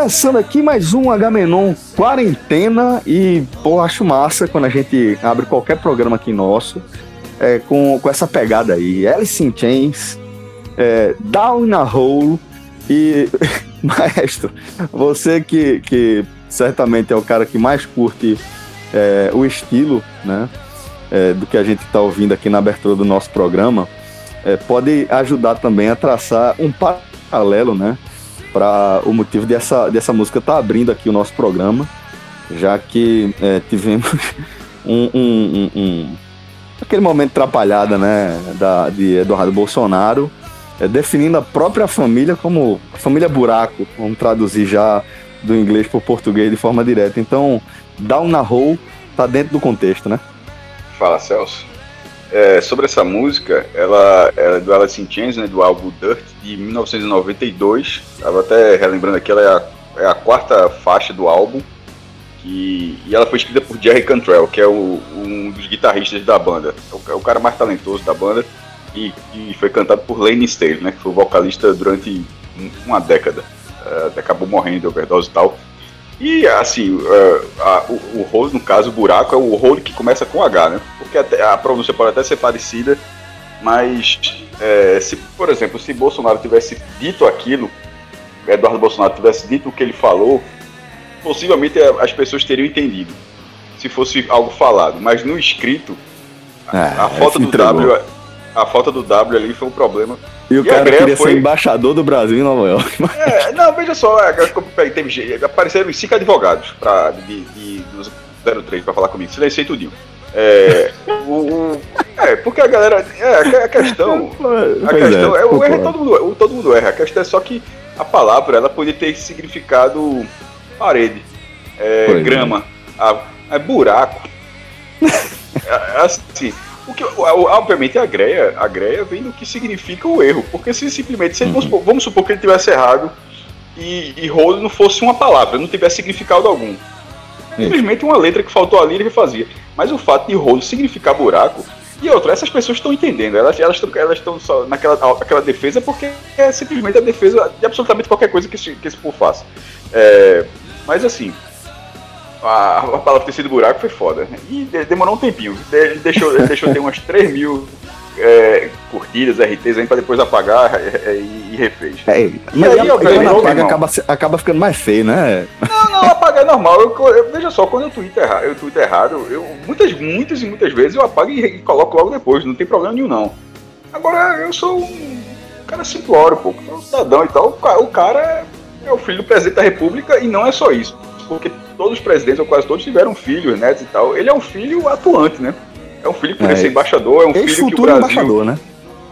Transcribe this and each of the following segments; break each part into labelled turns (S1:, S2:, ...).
S1: Começando aqui mais um H-Menon quarentena e, pô, acho massa quando a gente abre qualquer programa aqui nosso é, com, com essa pegada aí. Alice in Chains, é, Down in a Hole e, maestro, você que, que certamente é o cara que mais curte é, o estilo, né, é, do que a gente está ouvindo aqui na abertura do nosso programa, é, pode ajudar também a traçar um paralelo, né, para o motivo dessa, dessa música estar tá abrindo aqui o nosso programa, já que é, tivemos um, um, um, um, aquele momento atrapalhada né, da, de Eduardo Bolsonaro, é, definindo a própria família como família buraco, vamos traduzir já do inglês para o português de forma direta. Então, Down na Hole tá dentro do contexto, né?
S2: Fala, Celso. É, sobre essa música, ela, ela é do Alice in Chains, né, do álbum Dirt, de 1992. Estava até relembrando aqui, ela é a, é a, quarta faixa do álbum. Que, e ela foi escrita por Jerry Cantrell, que é o, um dos guitarristas da banda. É o, é o, cara mais talentoso da banda. E, e foi cantado por Lane Staley, né, que foi vocalista durante uma década. Uh, acabou morrendo de overdose e tal. E assim, uh, a, o, o rolo, no caso, o buraco, é o rolo que começa com H, né? Porque até, a pronúncia pode até ser parecida, mas é, se, por exemplo, se Bolsonaro tivesse dito aquilo, Eduardo Bolsonaro tivesse dito o que ele falou, possivelmente as pessoas teriam entendido. Se fosse algo falado, mas no escrito, a, é, a falta do W a falta do W ali foi um problema.
S1: E o e cara queria foi... ser embaixador do Brasil em Nova York.
S2: É, não, veja só, é, teve, apareceram cinco advogados pra, de, de, de 03 para falar comigo, silenciei tudinho. É, o, o, é, porque a galera. É, a questão. A questão é, é o erro é todo mundo, todo mundo erra. A questão é só que a palavra ela poderia ter significado parede, é, grama, a, é buraco. É, assim, o que, obviamente, a greia, a greia vem do que significa o erro. Porque se simplesmente, se ele, vamos, supor, vamos, supor, que ele tivesse errado e, e rolo não fosse uma palavra, não tivesse significado algum. Simplesmente uma letra que faltou ali ele refazia. Mas o fato de rolo significar buraco. E outra, essas pessoas estão entendendo, elas estão elas elas só naquela aquela defesa porque é simplesmente a defesa de absolutamente qualquer coisa que esse, que esse povo faça. É, mas assim, a, a palavra ter sido buraco foi foda. E demorou um tempinho. Ele deixou, ele deixou ter umas 3 mil é, curtidas, RTs aí pra depois apagar é, é, e, e refez.
S1: É, e mas aí, obviamente, apaga, acaba, acaba ficando mais feio, né?
S2: Não, não, apagar é normal. Eu, eu, veja só, quando eu tweet errado, eu errado, eu, muitas, muitas e muitas vezes eu apago e, e, coloco logo depois, não tem problema nenhum não. Agora, eu sou um cara simplório, pô, sou um cidadão e tal. O cara é o filho do presidente da república e não é só isso porque todos os presidentes, ou quase todos, tiveram filhos, netos e tal. Ele é um filho atuante, né? É um filho que poderia é, ser embaixador, é um filho que o Brasil... embaixador, né?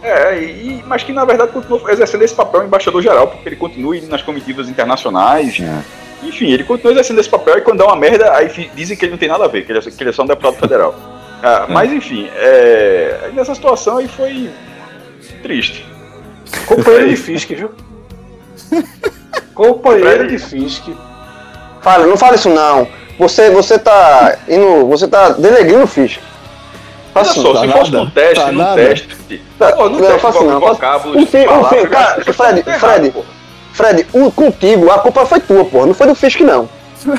S2: É, e, mas que na verdade continua exercendo esse papel embaixador geral, porque ele continua indo nas comitivas internacionais. É. Enfim, ele continua exercendo esse papel e quando dá uma merda, aí dizem que ele não tem nada a ver, que ele é, que ele é só um deputado federal. Ah, é. Mas enfim, é, nessa situação aí foi triste.
S3: Companheiro de Fisk, viu? Companheiro de Fisk. Fala, não fala isso não. Você, você tá indo. Você tá denegrindo o Fisk.
S2: Olha só, tá se fosse no teste, tá no nada. teste.
S3: Tá, pô, no não, teste, faço não. Vocábulos, um fim, um fim, cara, Fred, Fred, Fred, o, contigo a culpa foi tua, porra, não foi do Fisk, não.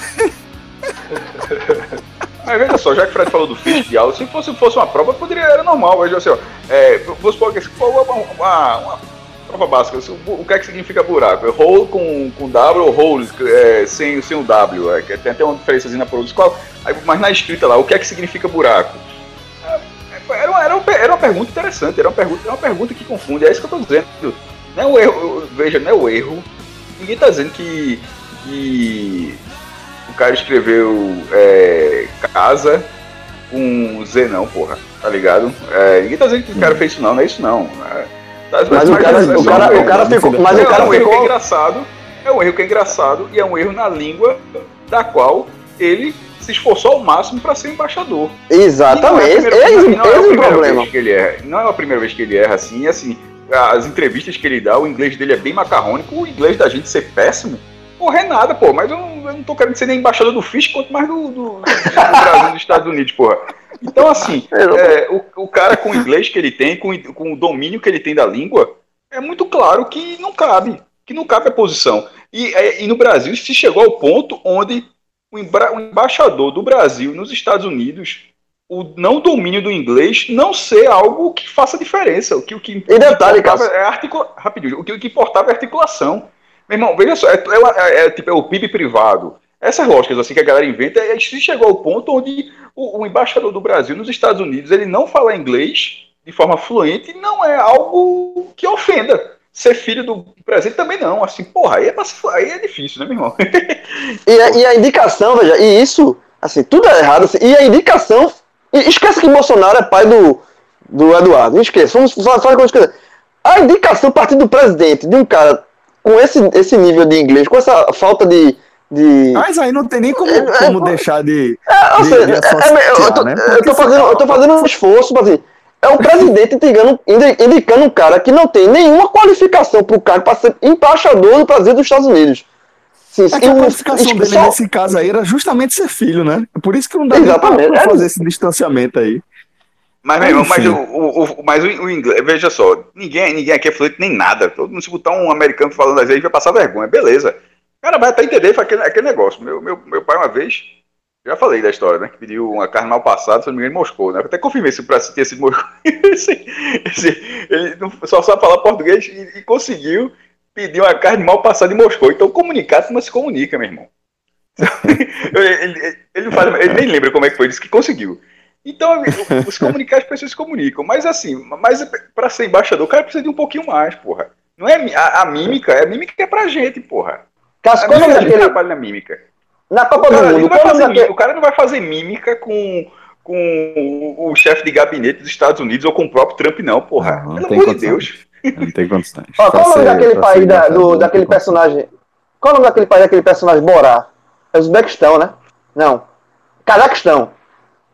S2: Mas veja só, já que o Fred falou do Fisk de aula, se fosse, fosse uma prova, poderia, era normal. Mas assim, ó, é, vamos supor que uma, uma, uma prova básica, o, o que é que significa buraco? É hole com, com W ou hole é, sem, sem o W? É, tem até uma diferença na. Qual, mas na escrita lá, o que é que significa buraco? É, era, uma, era, uma, era uma pergunta interessante, era uma pergunta, era uma pergunta que confunde, é isso que eu estou dizendo. Não é o erro, veja, não é o erro. Ninguém está dizendo que, que o cara escreveu é, casa com Z não, porra, tá ligado? É, ninguém tá dizendo que o cara fez isso não, não é isso não. É,
S3: mas, mas, o cara, o cara, o cara ficou, mas
S2: é,
S3: o cara
S2: é um
S3: ficou...
S2: erro que é engraçado, é um erro que é engraçado e é um erro na língua da qual ele se esforçou ao máximo para ser embaixador.
S3: Exatamente, não é esse, não é o problema.
S2: Que ele erra, não é a primeira vez que ele erra assim, assim, as entrevistas que ele dá, o inglês dele é bem macarrônico, o inglês da gente ser péssimo, porra, é nada, pô, mas eu não, eu não tô querendo ser nem embaixador do FIS, quanto mais do, do, do Brasil e dos Estados Unidos, porra. Então, assim, é, o, o cara com o inglês que ele tem, com, com o domínio que ele tem da língua, é muito claro que não cabe, que não cabe a posição. E, é, e no Brasil se chegou ao ponto onde o, o embaixador do Brasil nos Estados Unidos o não domínio do inglês não ser algo que faça diferença. O que, o que,
S3: e detalhe,
S2: que é articula... rapidinho, o que, o que importava é articulação. Meu irmão, veja só, é, é, é, é tipo, é o PIB privado. Essas lógicas assim que a galera inventa, a gente chegou ao ponto onde o, o, embaixador do Brasil nos Estados Unidos, ele não fala inglês de forma fluente, não é algo que ofenda. Ser filho do presidente também não, assim, porra, aí é, aí é difícil, né, meu irmão?
S3: e, a, e a indicação, veja, e isso, assim, tudo é errado, assim, e a indicação Esquece que Bolsonaro é pai do, do Eduardo. Esquece. Vamos falar com esquecer. A indicação partir do presidente de um cara com esse, esse nível de inglês, com essa falta de. De...
S1: Mas aí não tem nem como, é, como é, deixar de.
S3: É, de, de é, eu, tô, né? eu, tô fazendo, eu tô fazendo um esforço para assim. É o presidente indicando, indicando um cara que não tem nenhuma qualificação para o cara para ser embaixador do presidente dos Estados Unidos.
S1: Sim, é que a qualificação dele só... nesse caso aí era justamente ser filho, né? Por isso que não dá
S3: Exatamente.
S1: pra fazer esse distanciamento aí.
S2: Mas, meu irmão, mas, o, o, o, mas o, o, inglês, veja só, ninguém, ninguém aqui é fluente nem nada. Todo mundo se botar um americano falando às vezes vai passar vergonha, beleza. Cara vai até entender aquele, aquele negócio. Meu, meu, meu pai, uma vez, já falei da história, né? Que pediu uma carne mal passada, se não me engano, em Moscou, né? Eu até confirmei se pra ter sido Moscou. ele só sabe falar português e, e conseguiu pediu uma carne mal passada em Moscou. Então, comunicado, mas se comunica, meu irmão. ele, ele, ele, faz, ele, nem lembra como é que foi, disse que conseguiu. Então, os comunicados, as pessoas se comunicam. Mas, assim, mas para ser embaixador, o cara precisa de um pouquinho mais, porra. Não é a, a mímica, a mímica é pra gente, porra.
S3: Cascou
S2: a mímica trabalha na mímica.
S3: Na Copa o cara, do Mundo,
S2: fazer, o cara não vai fazer mímica com, com o, o chefe de gabinete dos Estados Unidos ou com o próprio Trump, não, porra. Não, Pelo amor de Deus.
S1: Não tem condições.
S3: Ó, qual o nome daquele país da, do, daquele personagem? Qual o nome daquele país daquele personagem Borá? É Uzbequistão, né? Não. Cazaquistão.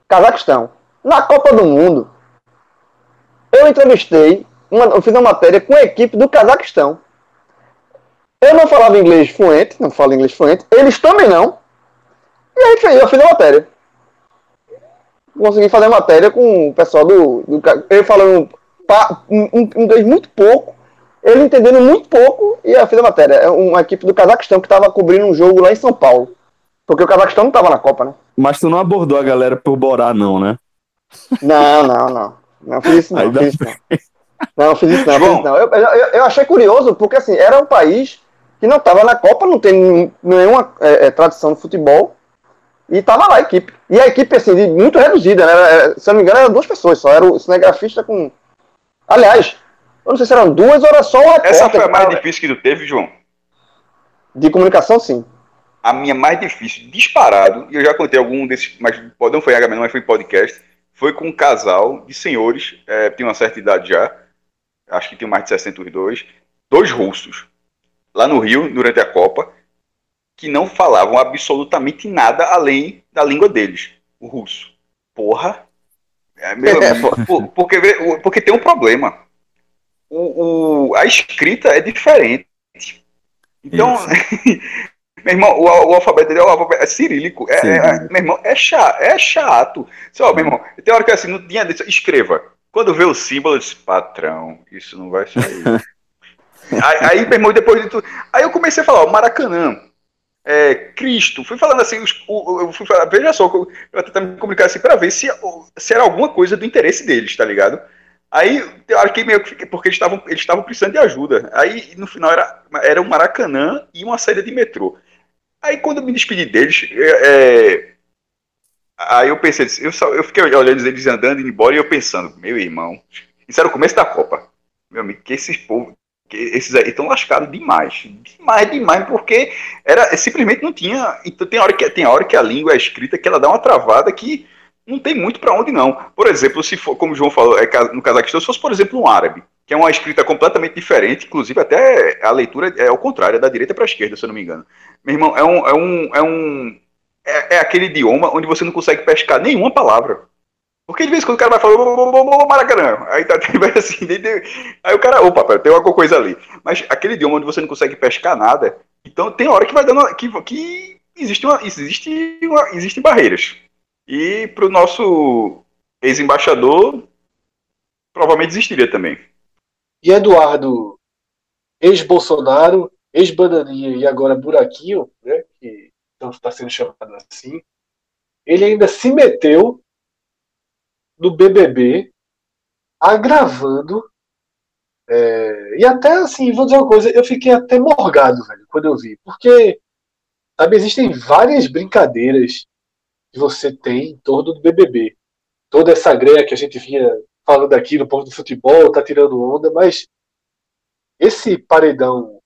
S3: Cazaquistão. Na Copa do Mundo, eu entrevistei, uma, eu fiz uma matéria com a equipe do Cazaquistão. Eu não falava inglês fluente, não falo inglês fluente, eles também não. E aí eu fiz a matéria. Consegui fazer a matéria com o pessoal do. do eu falando um, inglês muito pouco, ele entendendo muito pouco, e eu fiz a matéria. É uma equipe do Cazaquistão que estava cobrindo um jogo lá em São Paulo. Porque o Cazaquistão não estava na Copa, né?
S1: Mas tu não abordou a galera por Borá, não, né?
S3: Não, não, não. Não fiz isso, não. Fiz isso, não. não, fiz isso, não. Fiz isso, não. Eu, eu, eu, achei curioso, porque assim, era um país que não estava na Copa, não tem nenhuma é, é, tradição de futebol, e estava lá a equipe. E a equipe, assim, muito reduzida, né? Se eu não me engano, eram duas pessoas só. Era o cinegrafista com Aliás, eu não sei se eram duas horas só o repórter.
S2: Essa foi a mais difícil que tu teve, João?
S3: De comunicação, sim.
S2: A minha mais difícil, disparado, e eu já contei algum desses, mas não foi H, mas foi em podcast, foi com um casal de senhores, é, tinha uma certa idade já, acho que tinha mais de 62, dois russos, lá no Rio, durante a Copa, que não falavam absolutamente nada além da língua deles, o russo. Porra, é, meu, é, porque, porque tem um problema. O, o, a escrita é diferente. Então, meu irmão, o, o, alfabeto dele é, o alfabeto, é cirílico. É, é, meu irmão, é chato. É chato. Só, meu irmão, tem hora que assim, não tinha escreva. Quando vê o símbolo, eu disse, patrão, isso não vai sair. aí, aí, meu irmão, depois de tudo. Aí eu comecei a falar, ó, Maracanã, é, Cristo, fui falando assim, os, o, eu fui falar, veja só, eu, tentar me comunicar assim para ver se, se era alguma coisa do interesse deles, tá ligado? Aí eu que meio que porque eles estavam eles estavam precisando de ajuda. Aí no final era era um Maracanã e uma saída de metrô. Aí quando eu me despedi deles, é, é aí eu pensei, eu, só, eu fiquei olhando eles andando, indo embora e eu pensando, meu irmão, isso era o começo da Copa. Meu amigo, que esses povos, que esses aí estão lascados demais. Demais, demais, porque era simplesmente não tinha. Então tem hora que, tem hora que a língua é escrita que ela dá uma travada que não tem muito para onde não. Por exemplo, se for, como o João falou, é, no Cazaquistão, se fosse, por exemplo, um árabe, que é uma escrita completamente diferente, inclusive até a leitura é ao contrário, é da direita para a esquerda, se eu não me engano. Meu irmão, é um. É, um, é, um é, é aquele idioma onde você não consegue pescar nenhuma palavra. Porque de vez em quando o cara vai falando Maracanã, aí tá assim, aí o cara, opa, tem alguma coisa ali. Mas aquele idioma onde você não consegue pescar nada, então tem hora que vai dando que, que existe uma, existe uma, existem barreiras. E para o nosso ex-embaixador, provavelmente existiria também.
S4: E Eduardo, ex-Bolsonaro, ex-Bananinha e agora Buraquinho, né, que está sendo chamado assim, ele ainda se meteu no BBB, agravando. É, e até assim, vou dizer uma coisa, eu fiquei até morgado, velho, quando eu vi. Porque, sabe, existem várias brincadeiras que você tem em torno do BBB. Toda essa greia que a gente vinha falando aqui no ponto do futebol, tá tirando onda, mas esse paredão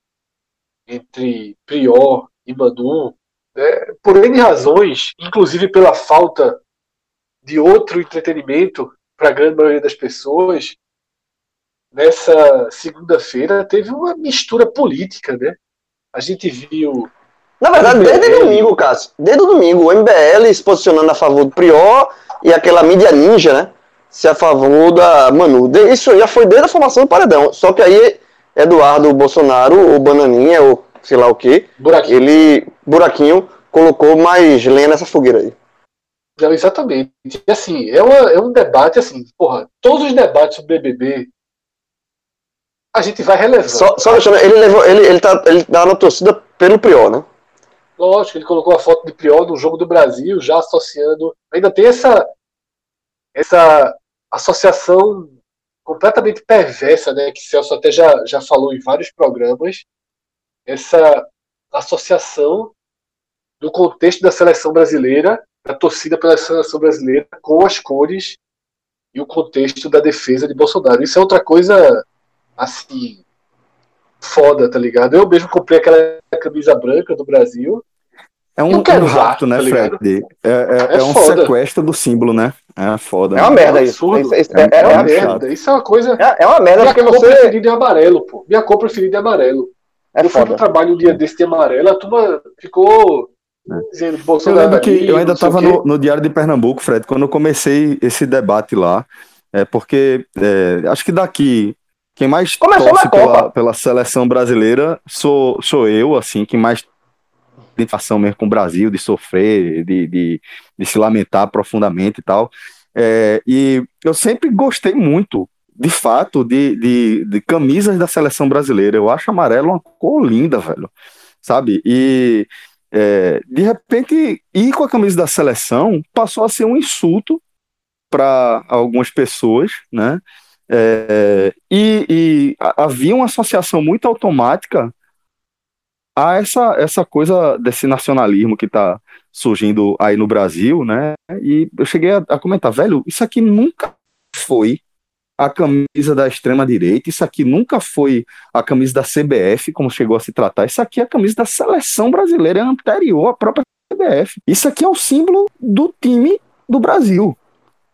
S4: entre Prior e Manu, né, por N razões, inclusive pela falta de outro entretenimento para a grande maioria das pessoas, nessa segunda-feira teve uma mistura política, né? A gente viu.
S3: Na verdade, desde domingo, Cássio. Desde o domingo, o MBL se posicionando a favor do Prior e aquela mídia ninja, né? Se a favor da Manu. Isso já foi desde a formação do Paredão. Só que aí, Eduardo Bolsonaro, ou Bananinha, ou sei lá o que, buraquinho. ele, buraquinho, colocou mais lenha nessa fogueira aí.
S4: Não, exatamente. E assim, é, uma, é um debate assim, porra, todos os debates sobre BBB a gente vai relevando.
S3: Só, só ele levou, ele, ele, tá, ele tá na torcida pelo Priol, né?
S4: Lógico, ele colocou a foto de Priol no jogo do Brasil, já associando. Ainda tem essa, essa associação completamente perversa, né? Que Celso até já, já falou em vários programas. Essa associação do contexto da seleção brasileira da torcida pela seleção brasileira com as cores e o contexto da defesa de Bolsonaro. Isso é outra coisa, assim, foda, tá ligado? Eu mesmo comprei aquela camisa branca do Brasil.
S1: É um, um rato, né, tá Fred? É, é, é, é um sequestro do símbolo, né? É foda.
S3: É uma
S1: né?
S3: merda isso.
S4: É, isso, é, é, uma merda. Isso é uma coisa.
S3: É, uma merda
S4: Minha
S3: porque
S4: cor
S3: você.
S4: preferida é amarelo, pô. Minha cor preferida é amarelo.
S3: É
S4: eu
S3: foda.
S4: fui pro trabalho um dia desse de amarelo, a turma ficou
S1: Dizendo, eu lembro que eu ainda estava no, no, Diário de Pernambuco, Fred, quando eu comecei esse debate lá, é porque é, acho que daqui quem mais
S3: Começou
S1: torce pela, pela, seleção brasileira sou, sou eu, assim, quem mais identificação mesmo com o Brasil, de sofrer, de, de, de se lamentar profundamente e tal. É, e eu sempre gostei muito, de fato, de, de, de camisas da seleção brasileira. Eu acho amarelo uma cor linda, velho. Sabe? E é, de repente, ir com a camisa da seleção passou a ser um insulto para algumas pessoas, né? É, e, e, havia uma associação muito automática a essa, essa coisa desse nacionalismo que está surgindo aí no Brasil, né? E eu cheguei a, a comentar, velho, isso aqui nunca foi a camisa da extrema-direita, isso aqui nunca foi a camisa da CBF, como chegou a se tratar, isso aqui é a camisa da seleção brasileira, é anterior à própria CBF. Isso aqui é o símbolo do time do Brasil,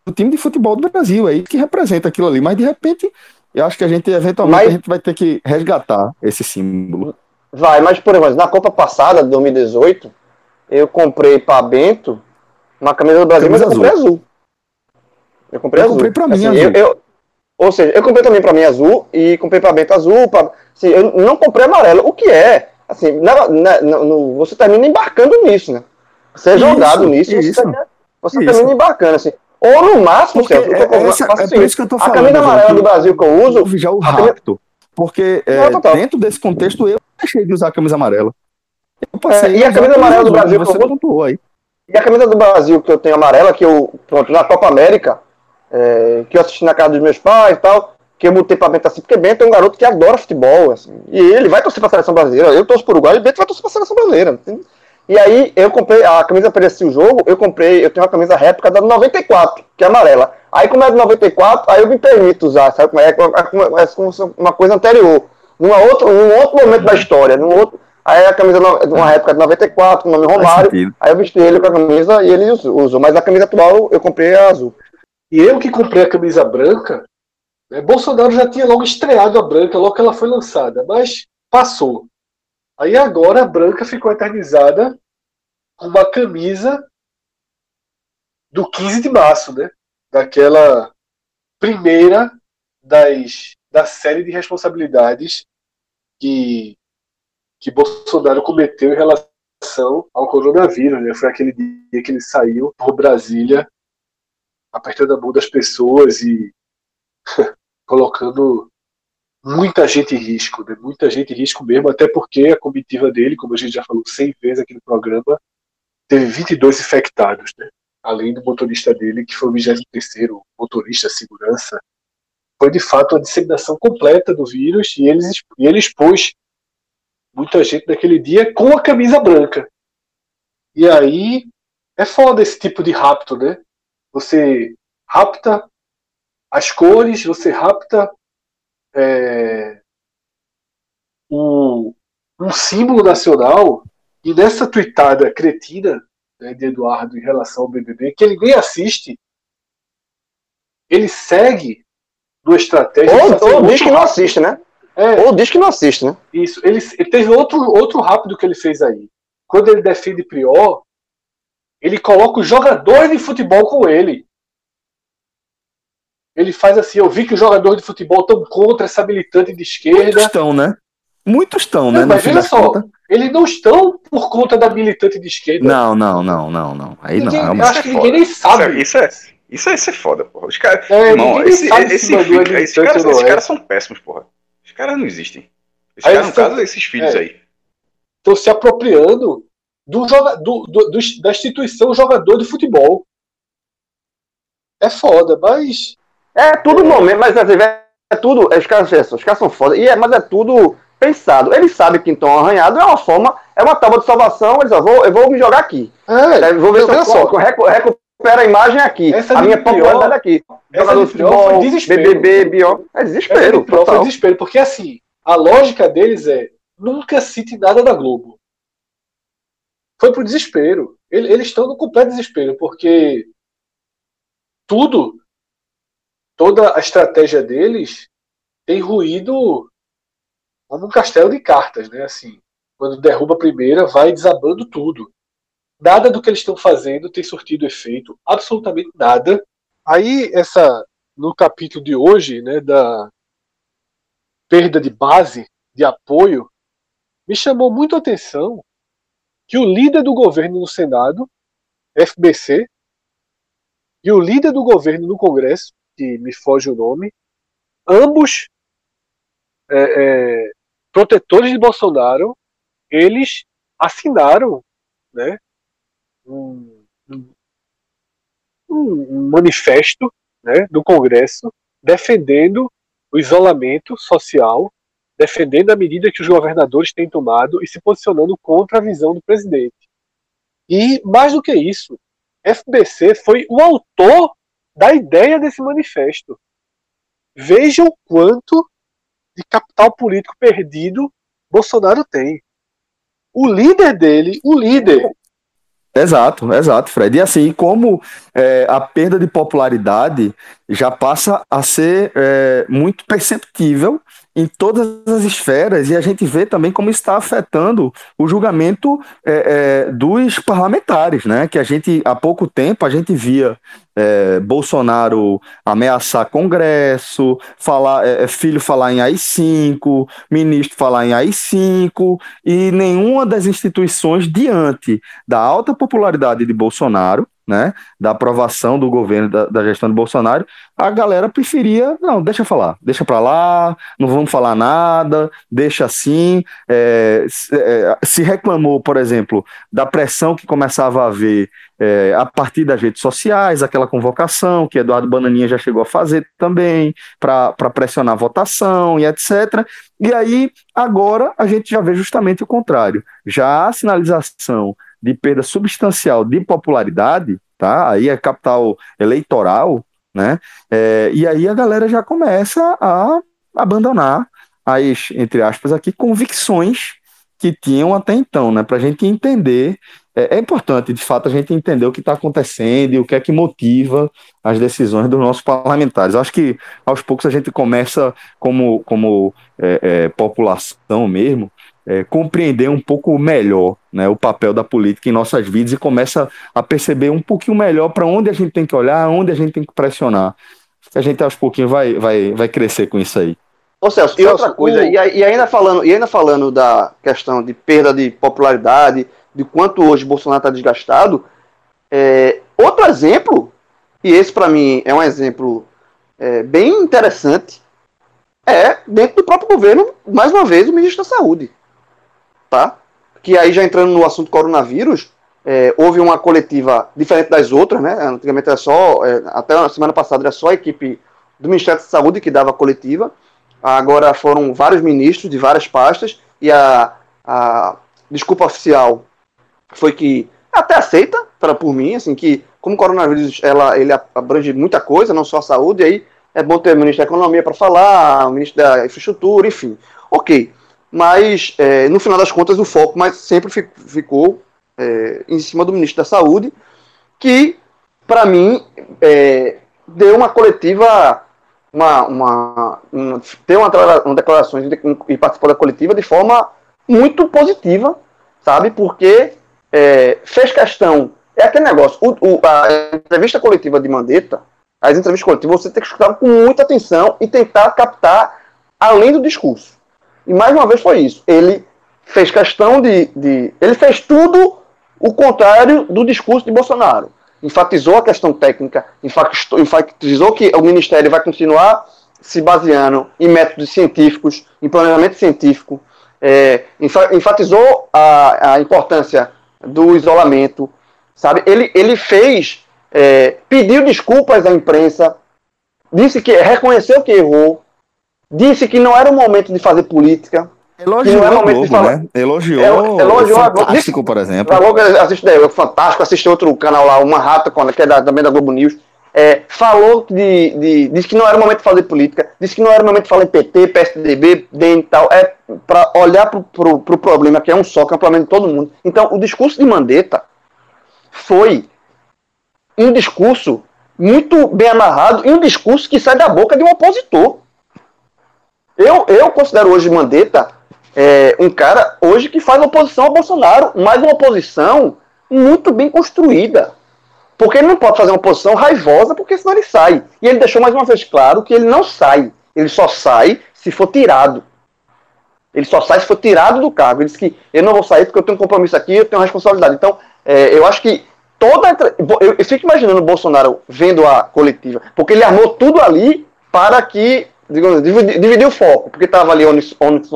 S1: do time de futebol do Brasil, é isso que representa aquilo ali, mas de repente, eu acho que a gente, eventualmente, mas... a gente vai ter que resgatar esse símbolo.
S3: Vai, mas, por exemplo, na Copa passada, de 2018, eu comprei para Bento uma camisa do Brasil, camisa mas eu comprei azul. azul. Eu comprei eu azul.
S1: comprei pra mim
S3: assim,
S1: azul.
S3: Eu, eu, ou seja, eu comprei também para mim azul e comprei para Bento azul. Pra, assim, eu não comprei amarelo, o que é? Assim, na, na, no, você termina embarcando nisso, né? Você é jogado nisso,
S1: isso,
S3: você, termina, você termina embarcando, assim. Ou no máximo,
S1: Porque
S3: Celso,
S1: é, é, essa, é por isso que eu tô falando.
S3: A camisa amarela do Brasil que eu uso.
S1: Já o rapto. porque é, dentro desse contexto eu deixei de usar a camisa amarela.
S3: É, e a camisa amarela do Brasil você pontuou aí. E a camisa do Brasil que eu tenho amarela, que eu, pronto, na Copa América, é, que eu assisti na casa dos meus pais e tal, que eu botei pra Bento assim, porque Bento é um garoto que adora futebol, assim, e ele vai torcer pra seleção brasileira, eu torço pro Uruguai e Bento vai torcer pra seleção brasileira. Assim. E aí eu comprei, a camisa para esse jogo, eu comprei, eu tenho uma camisa réplica da 94, que é amarela. Aí como é de 94, aí eu me permito usar, sabe? É, é, é, é como uma coisa anterior. Numa outro, num outro momento da história, num outro. Aí a camisa de uma época de 94, com o nome Romário. Aí eu vesti ele com a camisa e ele usou. Mas a camisa atual eu comprei a azul.
S4: E eu que comprei a camisa branca, né, Bolsonaro já tinha logo estreado a branca, logo que ela foi lançada, mas passou. Aí agora a branca ficou eternizada com uma camisa do 15 de março, né? Daquela primeira das, da série de responsabilidades que, que Bolsonaro cometeu em relação ao coronavírus, né? Foi aquele dia que ele saiu por Brasília apertando a mão das pessoas e colocando muita gente em risco, né? muita gente em risco mesmo, até porque a comitiva dele, como a gente já falou 100 vezes aqui no programa, teve 22 infectados, né? além do motorista dele, que foi o 23 motorista segurança. Foi de fato a disseminação completa do vírus e ele, e ele expôs muita gente naquele dia com a camisa branca. E aí é foda esse tipo de rapto, né? Você rapta as cores, você rapta é, um, um símbolo nacional e nessa tuitada cretina né, de Eduardo em relação ao BBB, que ele nem assiste, ele segue no estratégia.
S3: Ou, ou diz que não assiste, né? É, ou diz que não assiste, né?
S4: Isso. Ele, ele, teve outro, outro rápido que ele fez aí. Quando ele defende Prior, ele coloca os jogadores de futebol com ele ele faz assim, eu vi que os jogadores de futebol estão contra essa militante de esquerda. Muitos
S1: estão, né? Muitos estão, né?
S4: Mas veja só, conta. eles não estão por conta da militante de esquerda.
S1: Não, não, não, não, não. Aí
S4: ninguém,
S1: não.
S4: Eu acho que ninguém nem sabe.
S2: Isso é, isso é, isso é foda, porra. Os caras. É, irmão, esse, esse, esse filho, esses, caras, esses caras são péssimos, porra. Os caras não existem. Esses caras, no caso, esses filhos é, aí.
S4: Estão se apropriando do, do, do, da instituição jogador de futebol. É foda, mas
S3: é tudo momento, mas assim, é tudo. Os caras, os caras são foda. E é, mas é tudo pensado. Eles sabem que estão arranhados, é uma forma, é uma tábua de salvação. Eles, ó, vou, eu vou me jogar aqui. É, vou ver se eu só. recupero a imagem aqui. Essa a minha popularidade aqui.
S4: Jogador de futebol,
S3: BBB. É desespero.
S4: Foi desespero, porque assim, a lógica deles é nunca cite nada da Globo. Foi pro desespero. Eles estão no completo desespero, porque tudo toda a estratégia deles tem ruído como um castelo de cartas, né? Assim, quando derruba a primeira, vai desabando tudo. Nada do que eles estão fazendo tem surtido efeito, absolutamente nada. Aí essa no capítulo de hoje, né, da perda de base, de apoio, me chamou muito a atenção que o líder do governo no Senado, FBC, e o líder do governo no Congresso, que me foge o nome, ambos é, é, protetores de Bolsonaro, eles assinaram né, um, um, um manifesto né, do Congresso defendendo o isolamento social, defendendo a medida que os governadores têm tomado e se posicionando contra a visão do presidente. E, mais do que isso, FBC foi o autor da ideia desse manifesto. Veja o quanto de capital político perdido Bolsonaro tem. O líder dele, o líder.
S1: Exato, exato, Fred. E assim, como é, a perda de popularidade já passa a ser é, muito perceptível em todas as esferas e a gente vê também como está afetando o julgamento é, é, dos parlamentares, né? Que a gente há pouco tempo a gente via é, Bolsonaro ameaçar Congresso, falar é, é, filho falar em AI-5, ministro falar em AI-5 e nenhuma das instituições diante da alta popularidade de Bolsonaro né, da aprovação do governo, da, da, gestão de Bolsonaro, a galera preferia, não, deixa falar, deixa para lá, não vamos falar nada, deixa assim. É, é, se reclamou, por exemplo, da pressão que começava a haver é, a partir das redes sociais, aquela convocação que Eduardo Bananinha já chegou a fazer também, para pressionar a votação e etc. E aí, agora, a gente já vê justamente o contrário. Já a sinalização de perda substancial de popularidade, tá? Aí é capital eleitoral, né? É, e aí a galera já começa a abandonar as, entre aspas, aqui, convicções que tinham até então, né? Para a gente entender. É, é, importante, de fato, a gente entender o que está acontecendo e o que é que motiva as decisões dos nossos parlamentares. Acho que aos poucos a gente começa, como, como é, é, população mesmo, é, compreender um pouco melhor né, o papel da política em nossas vidas e começa a perceber um pouquinho melhor para onde a gente tem que olhar, onde a gente tem que pressionar. A gente aos pouquinhos vai, vai, vai crescer com isso aí.
S3: Ô Celso, e outra coisa, o... e, e, ainda falando, e ainda falando da questão de perda de popularidade, de quanto hoje Bolsonaro está desgastado, é, outro exemplo, e esse para mim é um exemplo é, bem interessante, é dentro do próprio governo, mais uma vez, o ministro da Saúde tá? Que aí já entrando no assunto coronavírus, é, houve uma coletiva diferente das outras, né? Antigamente era só, é, até a semana passada era só a equipe do Ministério da Saúde que dava coletiva. Agora foram vários ministros de várias pastas e a, a desculpa oficial foi que até aceita para por mim, assim que como o coronavírus ela ele abrange muita coisa, não só a saúde, aí é bom ter o ministro da Economia para falar, o ministro da Infraestrutura, enfim. Ok mas é, no final das contas o foco mas sempre ficou é, em cima do ministro da Saúde, que para mim é, deu uma coletiva, uma, uma, uma deu uma, uma declaração e participou da coletiva de forma muito positiva, sabe? Porque é, fez questão, é aquele negócio, o, o, a entrevista coletiva de Mandetta, as entrevistas coletivas você tem que escutar com muita atenção e tentar captar além do discurso. E mais uma vez foi isso. Ele fez questão de. de ele fez tudo o contrário do discurso de Bolsonaro. Enfatizou a questão técnica, enfatizou que o Ministério vai continuar se baseando em métodos científicos, em planejamento científico, é, enfatizou a, a importância do isolamento, sabe? Ele, ele fez, é, pediu desculpas à imprensa, disse que reconheceu que errou, disse que não era o momento de fazer política.
S1: Elogiou o Globo, falar... né? Elogiou,
S3: El, elogiou
S1: Fantástico, por exemplo.
S3: Falou que assiste é, Fantástico, assiste outro canal lá, Uma Rata, que é da, também da Globo News. É, falou de, de, disse que não era o momento de fazer política, disse que não era o momento de falar em PT, PSDB, DEM e tal, é para olhar para o pro problema, que é um só, que é um problema de todo mundo. Então, o discurso de Mandetta foi um discurso muito bem amarrado e um discurso que sai da boca de um opositor. Eu, eu considero hoje Mandetta é, um cara hoje que faz oposição ao Bolsonaro, mas uma oposição muito bem construída. Porque ele não pode fazer uma oposição raivosa, porque senão ele sai. E ele deixou mais uma vez claro que ele não sai. Ele só sai se for tirado. Ele só sai se for tirado do cargo. Ele disse que eu não vou sair porque eu tenho um compromisso aqui, eu tenho uma responsabilidade. Então, é, eu acho que toda. Eu, eu fico imaginando o Bolsonaro vendo a coletiva, porque ele armou tudo ali para que digamos, dividir, o foco, porque estava ali Onyx, Onyx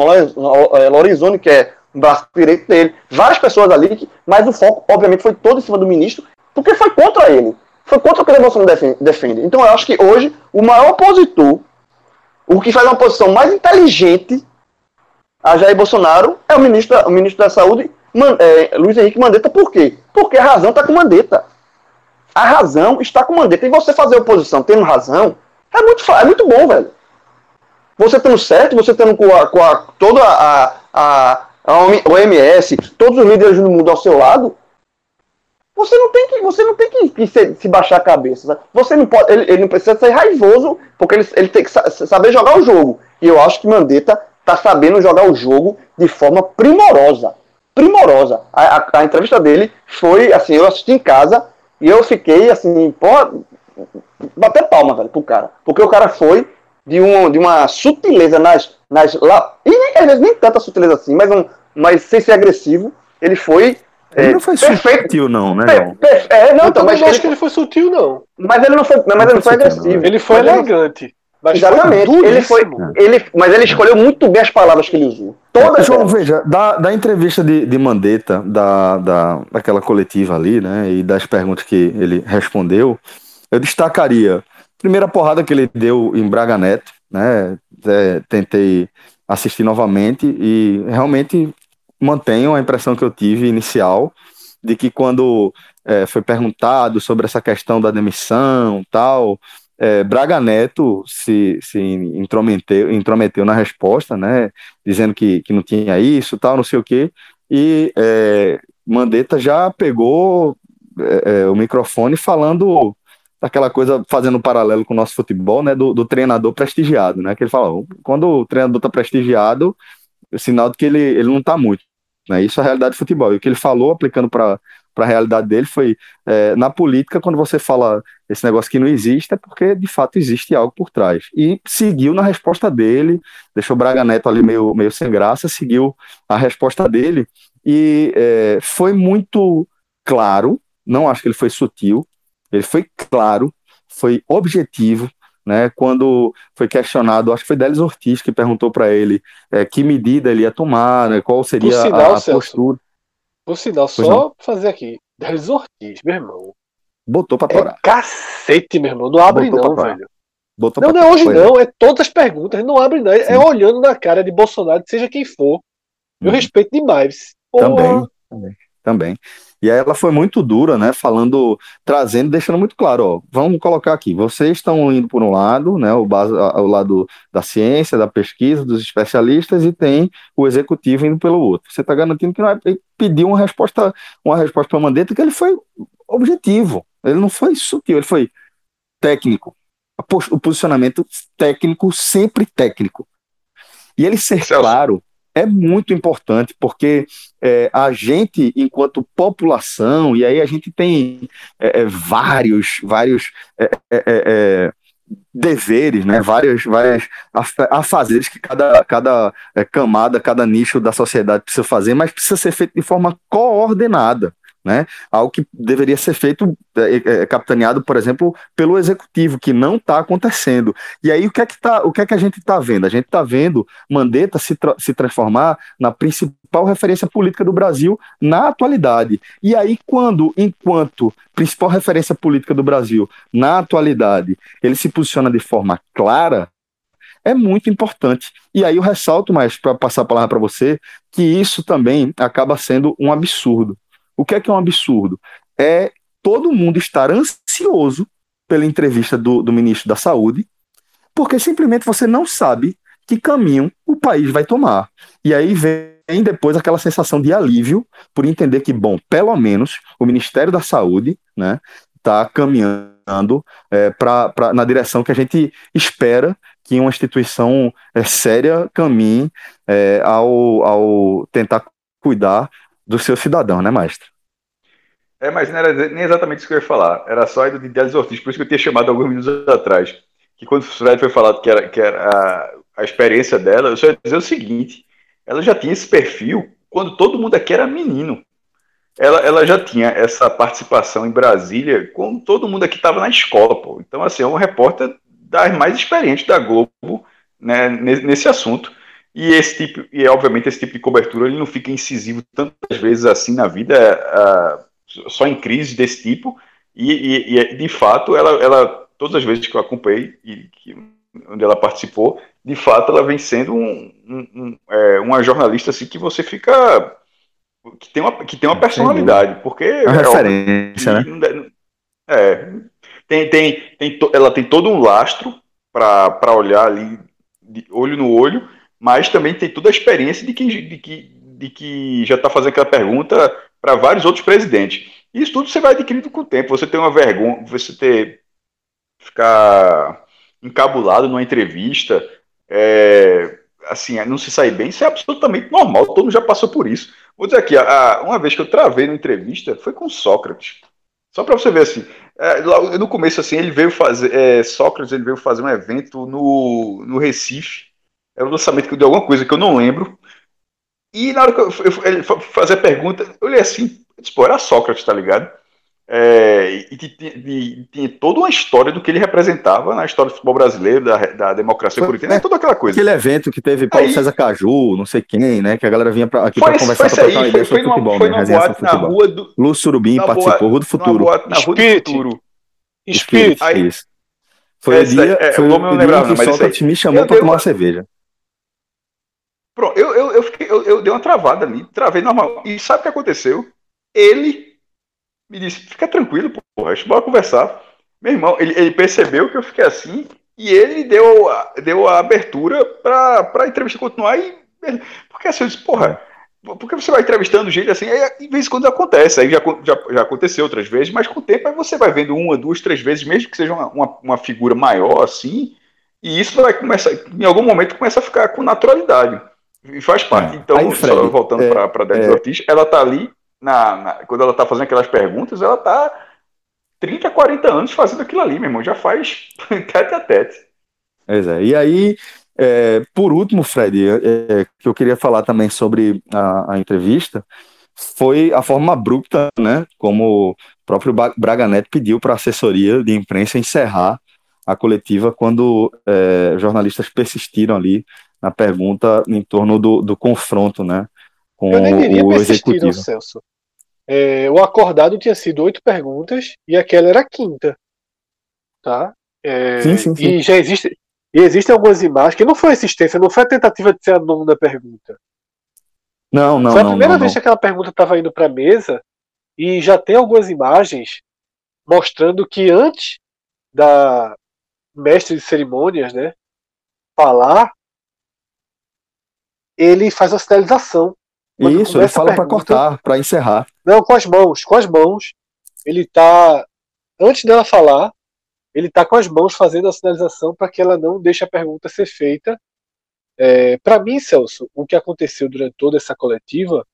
S3: Lorenzoni, que é o braço direito dele, várias pessoas ali, mas o foco, obviamente, foi todo em cima do ministro, porque foi contra ele. Foi contra o que o Bolsonaro defende. Então, eu acho que hoje, o maior opositor, o que faz uma posição mais inteligente a Jair Bolsonaro é o ministro, o ministro da Saúde, é, Luiz Henrique Mandetta. Por quê? Porque a razão está com Mandetta. A razão está com Mandetta. E você fazer oposição tendo razão é muito, é muito bom, velho você tendo certo, você tendo com, a, com a, toda a, a, a OMS, todos os líderes do mundo ao seu lado, você não tem que, você não tem que, que se, se, baixar a cabeça. Sabe? Você não pode, ele, ele, não precisa ser raivoso, porque ele, ele tem que saber jogar o jogo. E eu acho que Mandetta está sabendo jogar o jogo de forma primorosa. Primorosa. A, a, a, entrevista dele foi assim, eu assisti em casa e eu fiquei assim, pô, bater palma, velho, pro cara. Porque o cara foi de, um, de uma sutileza nas, nas lá, e nem, às vezes nem tanta sutileza assim, mas, um, mas sem ser agressivo, ele foi
S1: Ele não foi
S3: perfeito.
S1: sutil, não, né,
S3: Per- per- é, não,
S4: Eu
S3: então, mas
S4: não acho
S3: ele,
S4: que ele foi sutil, não.
S3: mas ele não foi, mas ele não foi
S1: sutil,
S3: agressivo.
S1: não.
S4: Ele foi elegante. Mas
S3: Exatamente.
S4: foi
S3: Ele foi, ele, mas ele escolheu muito bem as palavras que ele usou. Todas
S1: João,
S3: elas.
S1: veja, da, da entrevista de, de Mandetta, da, da, daquela coletiva ali, né, e das perguntas que ele respondeu, eu destacaria, primeira porrada que ele deu em Braga Neto, né, é, tentei assistir novamente e realmente mantenho a impressão que eu tive inicial de que quando é, foi perguntado sobre essa questão da demissão tal, é, Braga Neto se, se intrometeu, intrometeu na resposta, né, dizendo que, que não tinha isso, tal, não sei o quê, e é, Mandetta já pegou é, é, o microfone falando daquela coisa, fazendo um paralelo com o nosso futebol, né, do, do treinador prestigiado, né, que ele fala, quando o treinador está prestigiado, é sinal de que ele, ele não está muito, né, isso é a realidade do futebol, e o que ele falou, aplicando para a realidade dele, foi, é, na política, quando você fala esse negócio que não existe, é porque, de fato, existe algo por trás, e seguiu na resposta dele, deixou o Braga Neto ali meio, meio sem graça, seguiu a resposta dele, e é, foi muito claro, não acho que ele foi sutil, ele foi claro, foi objetivo, né? Quando foi questionado, acho que foi Délis Ortiz que perguntou para ele é, que medida ele ia tomar, né, qual seria
S4: Por sinal,
S1: a, a
S4: Celso,
S1: postura.
S4: Por sinal,
S1: Pois
S4: só fazer aqui. Delis Ortiz, meu irmão.
S1: Botou para
S4: É
S1: torar.
S4: cacete, meu irmão. Não abre
S1: Botou
S4: não,
S1: pra
S4: velho.
S1: Botou
S4: Não,
S1: pra
S4: não é hoje não. É todas as perguntas. Não abre não. É
S1: Sim.
S4: olhando na cara de Bolsonaro, seja quem for. Eu
S1: Uhum.
S4: respeito demais. Porra.
S1: Também, também, também. E aí ela foi muito dura, né? Falando, trazendo, deixando muito claro, ó, vamos colocar aqui, vocês estão indo por um lado, né? O, base, o lado da ciência, da pesquisa, dos especialistas, e tem o executivo indo pelo outro. Você está garantindo que não vai pedir uma resposta, uma resposta para Mandetta que ele foi objetivo, ele não foi sutil, ele foi técnico. O posicionamento técnico, sempre técnico. E ele ser
S2: Celso.
S1: claro é muito importante, porque é, a gente, enquanto população, e aí a gente tem é, é, vários, vários é, é, é, deveres, né? várias, várias af- afazeres que cada, cada camada, cada nicho da sociedade precisa fazer, mas precisa ser feito de forma coordenada. Né? Algo que deveria ser feito, é, é, capitaneado, por exemplo, pelo executivo, que não está acontecendo. E aí o que é que, tá, o que, é que a gente está vendo? A gente está vendo Mandetta se, tra- se transformar na principal referência política do Brasil na atualidade. E aí, quando, enquanto principal referência política do Brasil na atualidade, ele se posiciona de forma clara, é muito importante. E aí eu ressalto mais, para passar a palavra para você, que isso também acaba sendo um absurdo. O que é que é um absurdo? É todo mundo estar ansioso pela entrevista do, do ministro da Saúde, porque simplesmente você não sabe que caminho o país vai tomar. E aí vem depois aquela sensação de alívio por entender que, bom, pelo menos o Ministério da Saúde né, está caminhando é, pra, pra, na direção que a gente espera que uma instituição é, séria caminhe é, ao, ao tentar cuidar do seu cidadão, né, mestre?
S2: É, mas não era nem exatamente isso que eu ia falar. Era só do de Délis Ortiz, por isso que eu tinha chamado alguns minutos atrás. Que quando o Fred foi falado que era, que era a, a experiência dela, eu só ia dizer o seguinte: ela já tinha esse perfil quando todo mundo aqui era menino. Ela, ela já tinha essa participação em Brasília quando todo mundo aqui estava na escola, pô. Então, assim, é uma repórter das mais experientes da Globo né, nesse assunto. E esse tipo, e obviamente esse tipo de cobertura ele não fica incisivo tantas vezes assim na vida, uh, só em crises desse tipo. E, e, e, de fato, ela, ela, todas as vezes que eu acompanhei e que, onde ela participou, de fato, ela vem sendo um, um, um, é, uma jornalista assim que você fica que tem uma, que tem uma personalidade, porque
S1: a referência, é, né?
S2: É, tem, tem, tem, ela tem todo um lastro para olhar ali de olho no olho, mas também tem toda a experiência de quem, de que, de que já está fazendo aquela pergunta para vários outros presidentes. Isso tudo você vai adquirindo com o tempo. Você tem uma vergonha, você ter ficar encabulado numa entrevista, é, assim, não se sair bem, isso é absolutamente normal. Todo mundo já passou por isso. Vou dizer aqui, a, uma vez que eu travei numa entrevista, foi com Sócrates. Só para você ver assim, é, no começo assim, ele veio fazer, é, Sócrates ele veio fazer um evento no, no Recife, era um lançamento de alguma coisa que eu não lembro. E na hora que eu, eu, ele fazia a pergunta, eu olhei assim, Eu disse, pô, era Sócrates, tá ligado? É, e tinha toda uma história do que ele representava na história do futebol brasileiro, da, da democracia corintiana, é, toda aquela coisa.
S1: Aquele evento que teve Paulo aí, César Caju, não sei quem, né? Que a galera vinha pra, aqui
S2: para
S1: conversar
S2: pra trocar ideia sobre numa, futebol, foi né? boate na rua do.
S1: Lúcio Surubim participou, Rua do Futuro.
S2: Boate, na Rua do Futuro.
S1: Espírito. Aí, isso. Foi o dia, é, foi o nome o dia que o Sócrates me chamou pra tomar uma cerveja.
S2: Pronto, eu, eu, eu, fiquei, eu, eu dei uma travada ali, travei normal. E sabe o que aconteceu? Ele me disse: fica tranquilo, porra, bora conversar. Meu irmão, ele, ele, percebeu que eu fiquei assim e ele deu, deu a abertura para a entrevista continuar. E, porque assim, eu disse: porra, porque você vai entrevistando gente assim, aí de vez em quando acontece, aí já, já, já aconteceu outras vezes, mas com o tempo aí você vai vendo uma, duas, três vezes, mesmo que seja uma, uma, uma figura maior assim, e isso vai começar, em algum momento começa a ficar com naturalidade. E faz parte. É. Então, aí, Fred, só voltando é, para Débora é, Ortiz, ela tá ali na, na, quando ela tá fazendo aquelas perguntas, ela tá 30, 40 anos fazendo aquilo ali, meu irmão. Já faz tete a tete.
S1: Pois é. E aí, é, por último, Fred, é, é, que eu queria falar também sobre a, a, entrevista, foi a forma abrupta, né? Como o próprio Braga Neto pediu para a assessoria de imprensa encerrar a coletiva quando é, jornalistas persistiram ali na pergunta em torno do, do confronto, né?
S4: Com eu nem diria o executivo. Celso. É, o acordado tinha sido oito perguntas e aquela era a quinta. Tá? É, sim, sim, sim. E já existe. E existem algumas imagens que não foi assistência, não foi a tentativa de ser a nona pergunta.
S1: Não, não.
S4: Foi a primeira
S1: não,
S4: vez
S1: não.
S4: que aquela pergunta estava indo para a mesa e já tem algumas imagens mostrando que antes da mestre de cerimônias, né, falar, ele faz a sinalização
S1: quando Isso, ele fala para cortar, para encerrar.
S4: Não, com as mãos, com as mãos. Ele tá antes dela falar, ele tá com as mãos fazendo a sinalização para que ela não deixe a pergunta ser feita. É, para mim, Celso, o que aconteceu durante toda essa coletiva,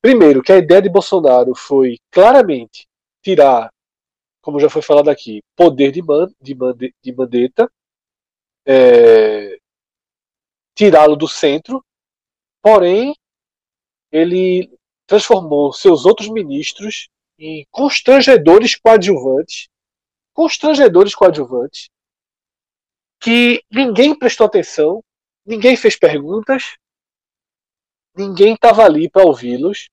S4: primeiro, que a ideia de Bolsonaro foi claramente tirar, como já foi falado aqui, poder de, man, de, mande, de mandeta, é, tirá-lo do centro Porém, ele transformou seus outros ministros em constrangedores coadjuvantes, constrangedores coadjuvantes, que ninguém prestou atenção, ninguém fez perguntas, ninguém estava ali para ouvi-los.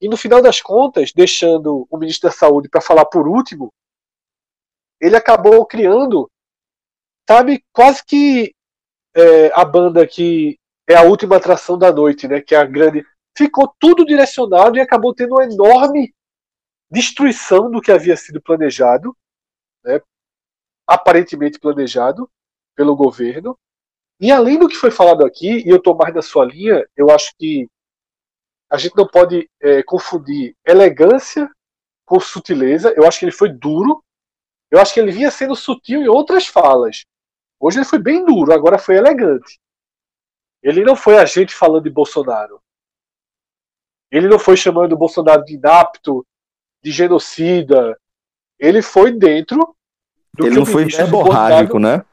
S4: E no final das contas, deixando o ministro da Saúde para falar por último, ele acabou criando, sabe, quase que é, a banda que é a última atração da noite, né? Que é a grande. Ficou tudo direcionado e acabou tendo uma enorme destruição do que havia sido planejado, né? aparentemente planejado pelo governo. E além do que foi falado aqui, e eu estou mais na sua linha, eu acho que a gente não pode é, confundir elegância com sutileza. Eu acho que ele foi duro. Eu acho que ele vinha sendo sutil em outras falas. Hoje ele foi bem duro, agora foi elegante. Ele não foi a gente falando de Bolsonaro. Ele não foi chamando o Bolsonaro de inapto, de genocida. Ele foi dentro
S1: do ele que não foi verborrágico, né?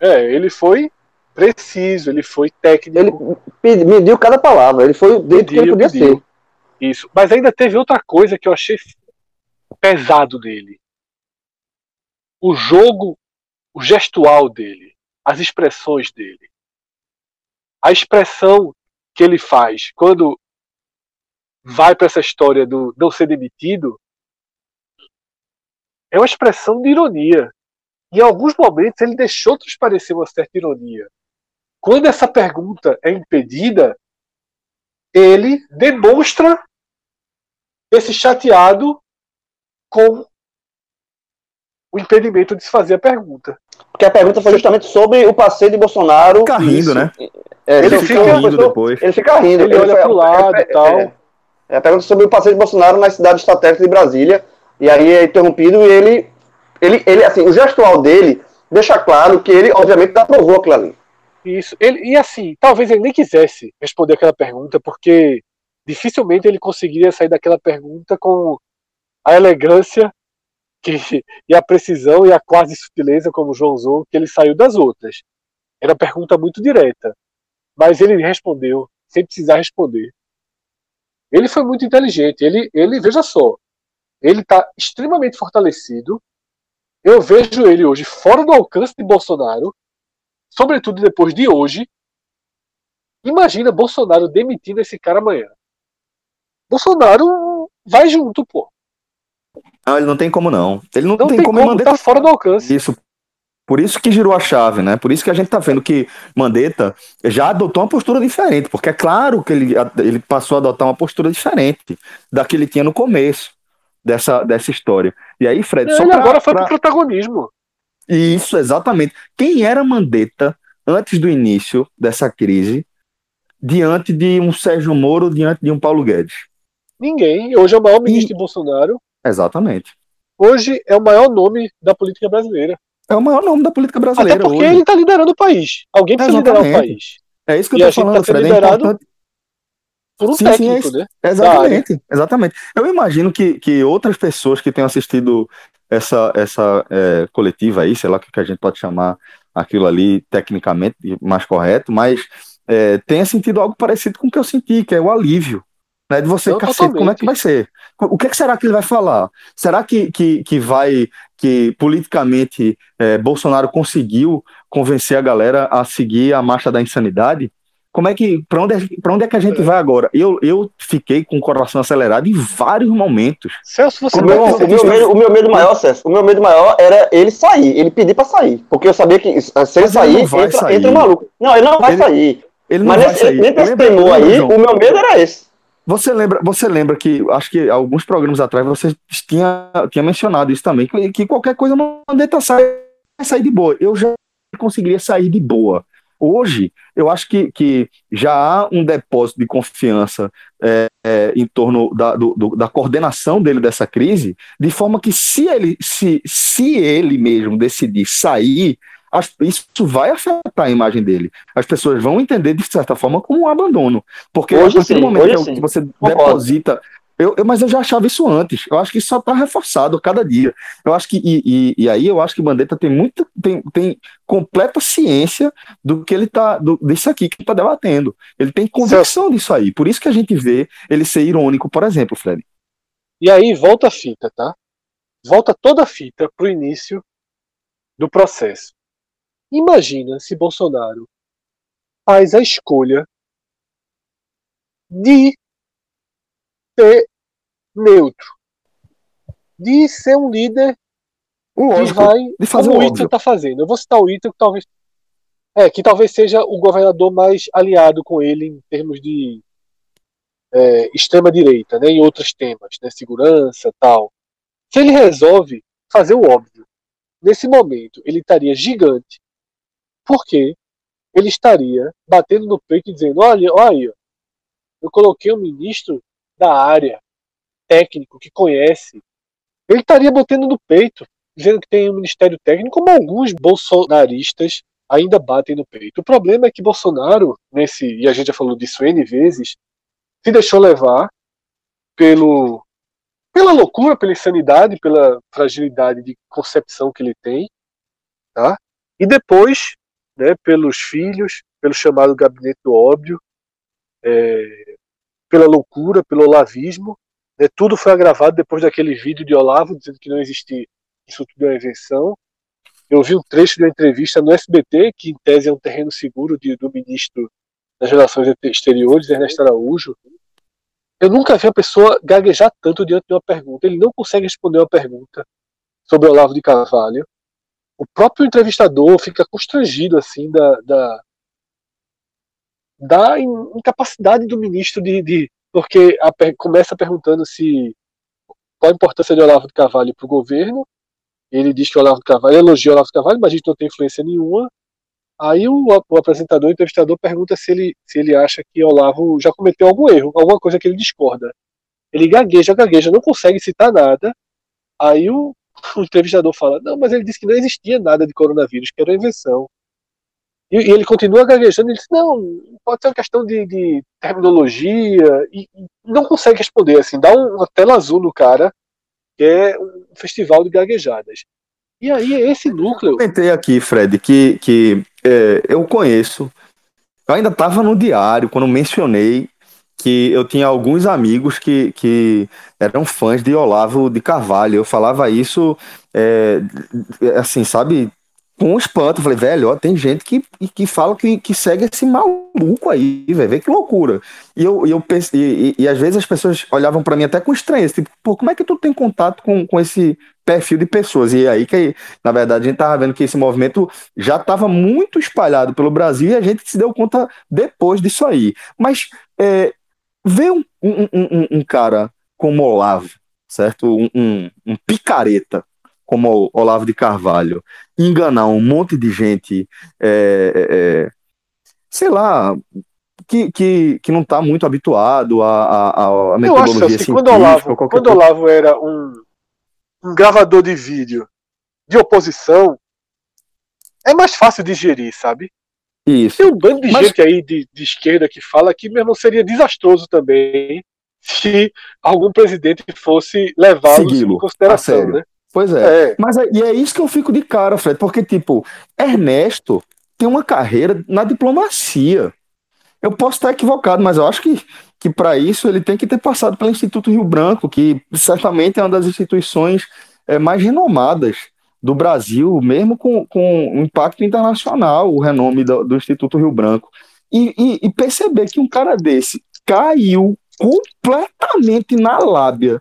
S4: É, ele foi preciso, ele foi técnico.
S3: Ele mediu cada palavra, ele foi dentro mediu, que ele podia mediu. ser.
S4: Isso. Mas ainda teve outra coisa que eu achei pesado dele. O jogo, o gestual dele, as expressões dele a expressão que ele faz quando vai para essa história do não ser demitido é uma expressão de ironia. Em alguns momentos ele deixou transparecer uma certa ironia. Quando essa pergunta é impedida, ele demonstra esse chateado com o impedimento de se fazer a pergunta.
S3: Porque a pergunta foi justamente sobre o passeio de Bolsonaro.
S1: Fica rindo, né?
S3: É, ele, ele, fica, fica rindo depois. Ele fica rindo.
S4: Ele, ele olha para o lado e tal.
S3: É, é, a pergunta sobre o passeio de Bolsonaro na cidade estratégica de Brasília. E aí é interrompido e ele, ele, ele, assim, o gestual dele deixa claro que ele, obviamente, aprovou aquilo ali.
S4: Isso. Ele, e assim, talvez ele nem quisesse responder aquela pergunta, porque dificilmente ele conseguiria sair daquela pergunta com a elegância que, e a precisão e a quase sutileza, como o João usou, que ele saiu das outras. Era uma pergunta muito direta. Mas ele respondeu, sem precisar responder. Ele foi muito inteligente. Ele, ele veja só, ele está extremamente fortalecido. Eu vejo ele hoje fora do alcance de Bolsonaro, sobretudo depois de hoje. Imagina Bolsonaro demitindo esse cara amanhã. Bolsonaro vai junto, pô.
S1: Não, ele não tem como não. Ele não,
S4: Não
S1: tem,
S4: tem
S1: como,
S4: como,
S1: Mandetta
S4: tá fora do alcance.
S1: Isso. Por isso que girou a chave, né? Por isso que a gente tá vendo que Mandetta já adotou uma postura diferente, porque é claro que ele, ele passou a adotar uma postura diferente da que ele tinha no começo dessa, dessa história. E aí, Fred, só
S4: Ele
S1: pra-
S4: agora foi
S1: pra-
S4: pro protagonismo.
S1: Isso, exatamente. Quem era Mandetta antes do início dessa crise, diante de um Sérgio Moro, diante de um Paulo Guedes?
S4: Ninguém. Hoje é o maior ministro de Bolsonaro.
S1: Exatamente.
S4: Hoje é o maior nome da política brasileira.
S1: É o maior nome da política
S4: Até
S1: brasileira
S4: porque
S1: hoje.
S4: ele está liderando o país. Alguém precisa liderar o
S1: Exatamente.
S4: país.
S1: É isso que eu
S4: gente
S1: falando,
S4: tá
S1: Fred. É
S4: liderado
S1: importante.
S4: Por um
S1: Sim, sim, é
S4: técnico, né?
S1: Exatamente, exatamente. Eu imagino que, que outras pessoas que tenham assistido essa, essa é, coletiva aí, sei lá o que que a gente pode chamar aquilo ali tecnicamente mais correto, mas é, tenha sentido algo parecido com o que eu senti, que é o alívio. Né, de você, cacete, como é que vai ser? O que, é que será que ele vai falar? Será que, que, que vai, que politicamente é, Bolsonaro conseguiu convencer a galera a seguir a marcha da insanidade? Como é que, para onde, é- pra onde é que a gente vai agora? Eu, eu fiquei com o coração acelerado em vários momentos.
S4: Celso, você
S3: O
S1: é
S3: meu, o, meu medo, o meu medo maior, César, o meu medo maior era ele sair, ele pedir pra sair. Porque eu sabia que se ele
S1: Mas ele
S3: sair, entra,
S1: sair.
S3: entra o maluco. Não, ele não vai
S1: Ele-
S3: sair.
S1: Ele não
S3: Mas
S1: vai
S3: nesse,
S1: sair.
S3: nesse temor
S1: lembra,
S3: aí, o meu medo era esse.
S1: Você lembra, você lembra que acho que alguns programas atrás você tinha, tinha mencionado isso também, que, que qualquer coisa Mandetta sai, sair de boa. Eu já conseguiria sair de boa. Hoje, eu acho que, que já há um depósito de confiança é, é, em torno da, do- do- da coordenação dele dessa crise, de forma que se ele, se, se ele mesmo decidir sair, as- isso vai afetar a imagem dele. As pessoas vão entender, de certa forma, como um abandono. Porque
S3: Hoje
S1: a partir do
S3: sim,
S1: momento
S3: hoje
S1: que,
S3: sim.
S1: você deposita. Eu, eu- mas eu já achava isso antes. Eu acho que isso só está reforçado cada dia. Eu acho que, e, e- e aí eu acho que Mandetta tem muita, tem, tem completa ciência do que ele tá, do, disso aqui que ele está debatendo. Ele tem convicção disso aí. Por isso que a gente vê ele ser irônico, por exemplo, Fred.
S4: E aí volta a fita, tá? Volta toda a fita pro início do processo. Imagina se Bolsonaro faz a escolha de ser neutro, de ser um líder que vai
S1: de fazer
S4: como
S1: o.
S4: Ítalo está fazendo. Eu vou citar o Ítalo que talvez é que talvez seja o governador mais aliado com ele em termos de é, extrema direita, né, em outros temas, né, segurança, tal. Se ele resolve fazer o óbvio, nesse momento ele estaria gigante, porque ele estaria batendo no peito e dizendo: olha, olha, aí, eu coloquei um ministro da área, técnico que conhece. Ele estaria batendo no peito, dizendo que tem um ministério técnico, como alguns bolsonaristas ainda batem no peito. O problema é que Bolsonaro, nesse, e a gente já falou disso N vezes, se deixou levar pelo pela loucura, pela insanidade, pela fragilidade de concepção que ele tem, tá? E depois, né, pelos filhos, pelo chamado gabinete do óbvio, é, pela loucura, pelo olavismo, né, tudo foi agravado depois daquele vídeo de Olavo dizendo que não existia, isso tudo é uma invenção. Eu vi um trecho de uma entrevista no SBT, que em tese é um terreno seguro de, do ministro das Relações Exteriores, Ernesto Araújo, eu nunca vi uma pessoa gaguejar tanto diante de uma pergunta. Ele não consegue responder uma pergunta sobre Olavo de Carvalho. O próprio entrevistador fica constrangido assim da, da, da in- incapacidade do ministro de, de porque a começa perguntando se qual a importância de Olavo de Carvalho para o governo. Ele diz que Olavo de Carvalho elogia Olavo de Carvalho, mas a gente não tem influência nenhuma. Aí o, o apresentador, o entrevistador, pergunta se ele, se ele acha que Olavo já cometeu algum erro, alguma coisa que ele discorda. Ele gagueja, gagueja, não consegue citar nada. Aí o, o entrevistador fala: Não, mas ele disse que não existia nada de coronavírus, que era invenção. E, e ele continua gaguejando. Ele diz: Não, pode ser uma questão de, de terminologia. E, e não consegue responder. assim Dá um- uma tela azul no cara, que é um festival de gaguejadas. E aí, esse núcleo.
S1: comentei aqui, Fred, que, que é, eu conheço. Eu ainda estava no diário quando mencionei que eu tinha alguns amigos que, que eram fãs de Olavo de Carvalho. Eu falava isso, é, assim, sabe, com espanto. Eu falei, velho, ó, tem gente que, que fala que, que segue esse maluco aí, velho, vê que loucura. E eu, eu pensei, e, e, e às vezes as pessoas olhavam para mim até com estranheza, tipo, pô, como é que tu tem contato com, com esse perfil de pessoas? E aí que, na verdade, a gente tava vendo que esse movimento já estava muito espalhado pelo Brasil e a gente se deu conta depois disso aí. Mas é, ver um, um, um, um cara como Olavo, certo? Um, um, picareta como Olavo de Carvalho, enganar um monte de gente, é, é, é, sei lá, que, que, que não está muito habituado a, a, a metodologia
S4: Eu acho que quando Olavo, quando Olavo era um, um gravador de vídeo de oposição, é mais fácil digerir, sabe?
S1: Isso.
S4: Tem um bando de Mas... gente aí de, de esquerda que fala que mesmo seria desastroso também se algum presidente fosse levá-lo em consideração, né?
S1: Pois é. é. Mas é, e é isso que eu fico de cara, Fred, porque, tipo, Ernesto tem uma carreira na diplomacia. Eu posso estar equivocado, mas eu acho que, que para isso ele tem que ter passado pelo Instituto Rio Branco, que certamente é uma das instituições é, mais renomadas do Brasil, mesmo com, com impacto internacional, o renome do, do Instituto Rio Branco. E, e, e perceber que um cara desse caiu completamente na lábia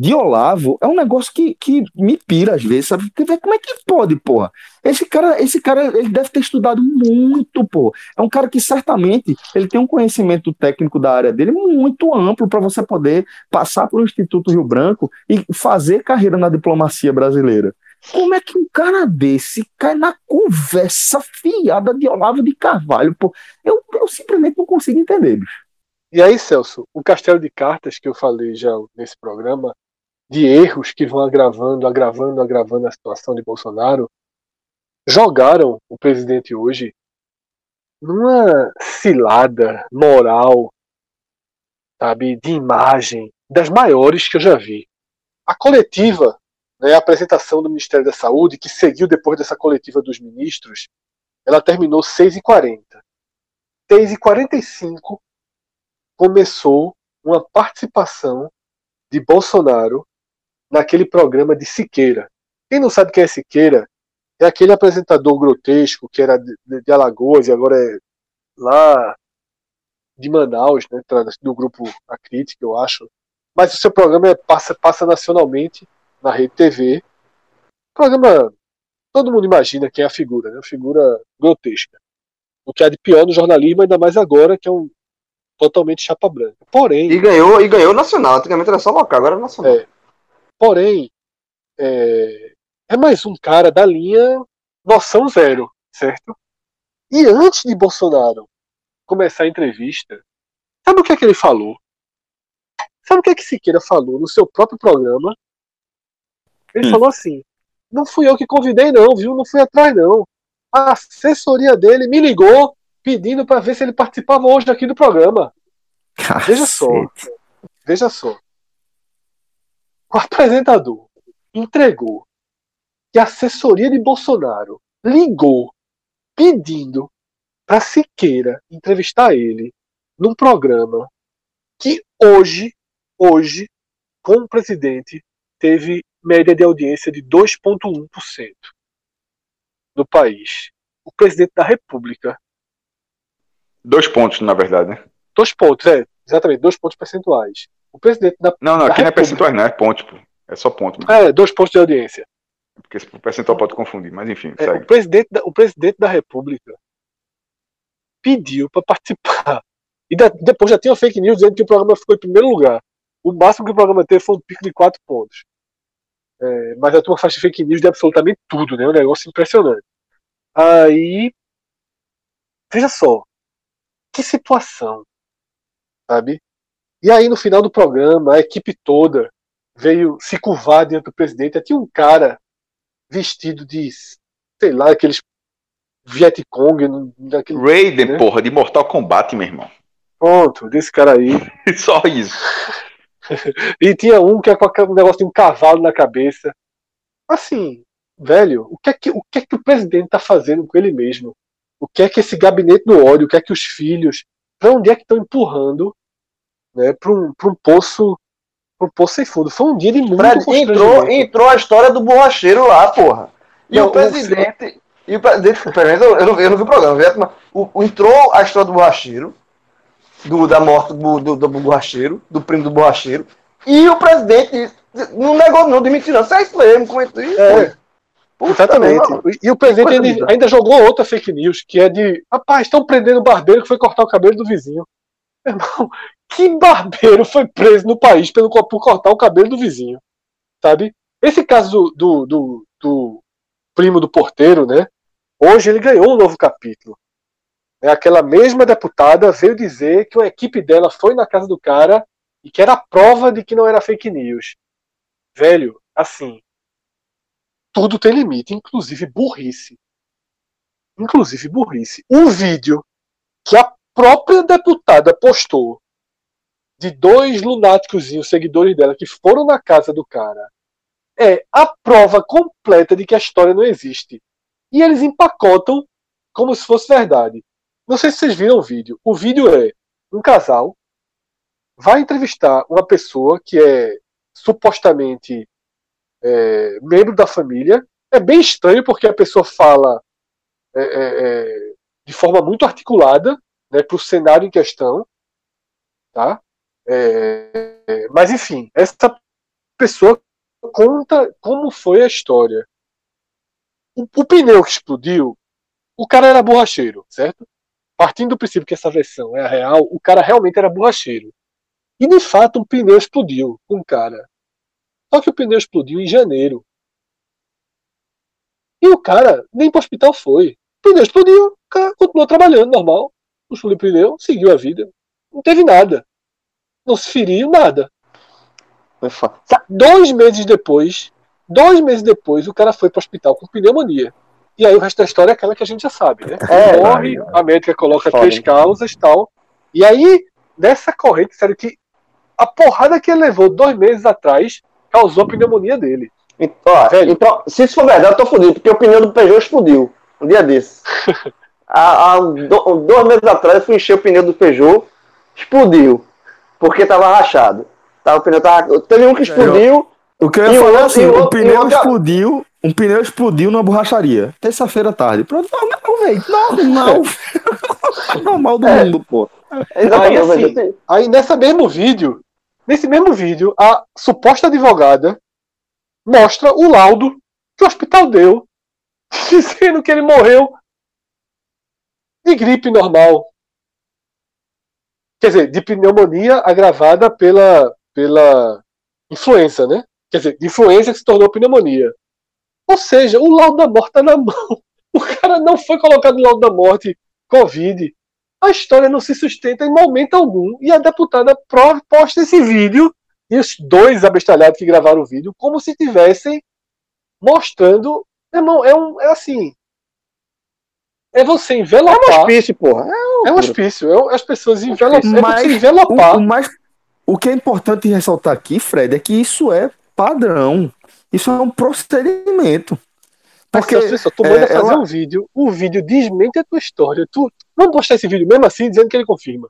S1: de Olavo é um negócio que, que me pira às vezes, sabe? Como é que pode, porra? Esse cara, esse cara, ele deve ter estudado muito, pô. É um cara que certamente ele tem um conhecimento técnico da área dele muito amplo para você poder passar para o Instituto Rio Branco e fazer carreira na diplomacia brasileira. Como é que um cara desse cai na conversa fiada de Olavo de Carvalho, pô? Eu, eu simplesmente não consigo entender, bicho.
S4: E aí, Celso, o castelo de cartas que eu falei já nesse programa, de erros que vão agravando, agravando, agravando a situação de Bolsonaro, jogaram o presidente hoje numa cilada moral, sabe, de imagem das maiores que eu já vi. A coletiva, né, a apresentação do Ministério da Saúde, que seguiu depois dessa coletiva dos ministros, ela terminou 6h40. 6h45 começou uma participação de Bolsonaro naquele programa de Siqueira. Quem não sabe quem é Siqueira, é aquele apresentador grotesco que era de, de Alagoas e agora é lá de Manaus, né, do grupo A Crítica, eu acho. Mas o seu programa é, passa, passa nacionalmente na Rede TV. Programa, todo mundo imagina quem é a figura, né, uma figura grotesca. O que há de pior no jornalismo, ainda mais agora, que é um totalmente chapa branca. Porém.
S3: E ganhou, e ganhou nacional. Antigamente era só local, agora é nacional.
S4: É, Porém, é, é mais um cara da linha noção zero, certo? E antes de Bolsonaro começar a entrevista, sabe o que é que ele falou? Sabe o que é que Siqueira falou no seu próprio programa? Ele hum. falou assim: não fui eu que convidei, não, viu? Não fui atrás, não. A assessoria dele me ligou pedindo para ver se ele participava hoje aqui do programa. Cacete. Veja só. Veja só o apresentador entregou que a assessoria de Bolsonaro ligou pedindo para Siqueira entrevistar ele num programa que hoje, hoje, com o presidente, teve média de audiência de 2,1% no país. O presidente da República.
S2: Dois pontos, na verdade, né?
S4: Dois pontos, é, exatamente, dois pontos percentuais. O presidente da.
S2: Não, não, aqui não é percentual, não, é ponto, pô. É só ponto.
S4: Mano. É, dois pontos de audiência.
S2: Porque o percentual pode confundir, mas enfim,
S4: é, o, presidente da, o presidente da República pediu para participar. E da, depois já tinha fake news dizendo que o programa ficou em primeiro lugar. O máximo que o programa teve foi um pico de quatro pontos. É, mas a turma faz fake news de absolutamente tudo, né? Um negócio impressionante. Aí. Veja só. Que situação. Sabe? E aí, no final do programa, a equipe toda veio se curvar diante do presidente. Tinha um cara vestido de, sei lá, aqueles Vietcong.
S2: Daquele, Raiden, né? porra, de Mortal Kombat, meu irmão.
S4: Pronto, desse cara aí.
S2: Só isso.
S4: e tinha um que é com um negócio de um cavalo na cabeça. Assim, velho, o que é que o, que é que o presidente está fazendo com ele mesmo? O que é que esse gabinete do ódio, o que é que os filhos, para onde é que estão empurrando né, para um, pra um poço um poço sem fundo. Foi um dia de muito
S3: Fred, entrou, entrou a história do borracheiro lá, porra. E
S4: Não,
S3: o presidente. E o presidente. Pelo menos eu, eu, não, vi o programa? Mas o- entrou a história do borracheiro, do, da morte do, do, do borracheiro, do primo do borracheiro. E o presidente não negou, não, demitiu, não. É isso mesmo, comentou isso.
S4: É.
S3: Puta
S4: Exatamente.
S3: merda.
S4: E o presidente ainda, ainda jogou outra fake news, que é de rapaz, estão prendendo o barbeiro que foi cortar o cabelo do vizinho. Meu irmão, que barbeiro foi preso no país pelo, por cortar o cabelo do vizinho? Sabe? Esse caso do, do, do, do primo do porteiro, né? Hoje ele ganhou um novo capítulo. É, aquela mesma deputada veio dizer que uma equipe dela foi na casa do cara e que era prova de que não era fake news. Velho, assim, tudo tem limite, inclusive burrice. Inclusive burrice. Um vídeo que a própria deputada postou de dois lunáticos seguidores dela que foram na casa do cara é a prova completa de que a história não existe. E eles empacotam como se fosse verdade. Não sei se vocês viram o vídeo. O vídeo é um casal vai entrevistar uma pessoa que é supostamente é, membro da família. É bem estranho porque a pessoa fala é, é, é, de forma muito articulada né, para o cenário em questão. Tá? É, mas enfim, essa pessoa conta como foi a história. O, o pneu que explodiu, o cara era borracheiro, certo? Partindo do princípio que essa versão é a real, o cara realmente era borracheiro. E de fato um pneu explodiu com o cara. Só que o pneu explodiu em janeiro. E o cara nem para o hospital foi. O pneu explodiu, o cara continuou trabalhando normal. Puxou o pneu, seguiu a vida. Não teve nada. Não se feriu, nada.
S3: Fa-
S4: Dois meses depois, dois meses depois, o cara foi para o hospital com pneumonia. E aí o resto da história é aquela que a gente já sabe, né?
S3: É,
S4: Morre, a médica coloca
S3: Foda,
S4: três causas e tal. E aí, nessa corrente, sério que a porrada que ele levou dois meses atrás causou a pneumonia dele.
S3: Ent- ó,
S4: Velho.
S3: então, se isso for verdade, eu tô fudido, porque o pneu do Peugeot explodiu um dia desse. há, há do- dois meses atrás eu fui encher o pneu do Peugeot, explodiu, porque tava rachado. Tá, o pneu tava, teve um que explodiu,
S1: O que eu ia
S3: o
S1: falar é
S3: outro-
S1: assim,
S3: o
S1: pneu explodiu, um pneu explodiu na borracharia. Terça-feira à tarde. Pronto, normal, velho. Normal. normal do
S3: É.
S1: mundo, pô.
S3: exatamente,
S4: Aí, assim, Aí nessa mesmo vídeo, nesse mesmo vídeo, a suposta advogada mostra o laudo que o hospital deu, dizendo que ele morreu de gripe normal. Quer dizer, de pneumonia agravada pela, pela influenza, né? Quer dizer, de influenza que se tornou pneumonia. Ou seja, o laudo da morte tá na mão. O cara não foi colocado no laudo da morte Covid. A história não se sustenta em momento algum. E a deputada posta esse vídeo e os dois abestalhados que gravaram o vídeo como se tivessem mostrando. Irmão, é um. É assim. É você
S3: É um
S4: envelopar.
S3: hospício, porra. É,
S4: É um hospício. É as pessoas envelopar. É
S1: Mas
S4: você
S1: O,
S4: envelopar.
S1: o mais, o que é importante ressaltar aqui, Fred, é que isso é padrão. Isso é um procedimento. Porque
S4: Porque só, tu manda
S1: é,
S4: fazer
S1: ela-
S4: um vídeo, o vídeo desmente a tua história. Tu não postar esse vídeo mesmo assim dizendo que ele confirma.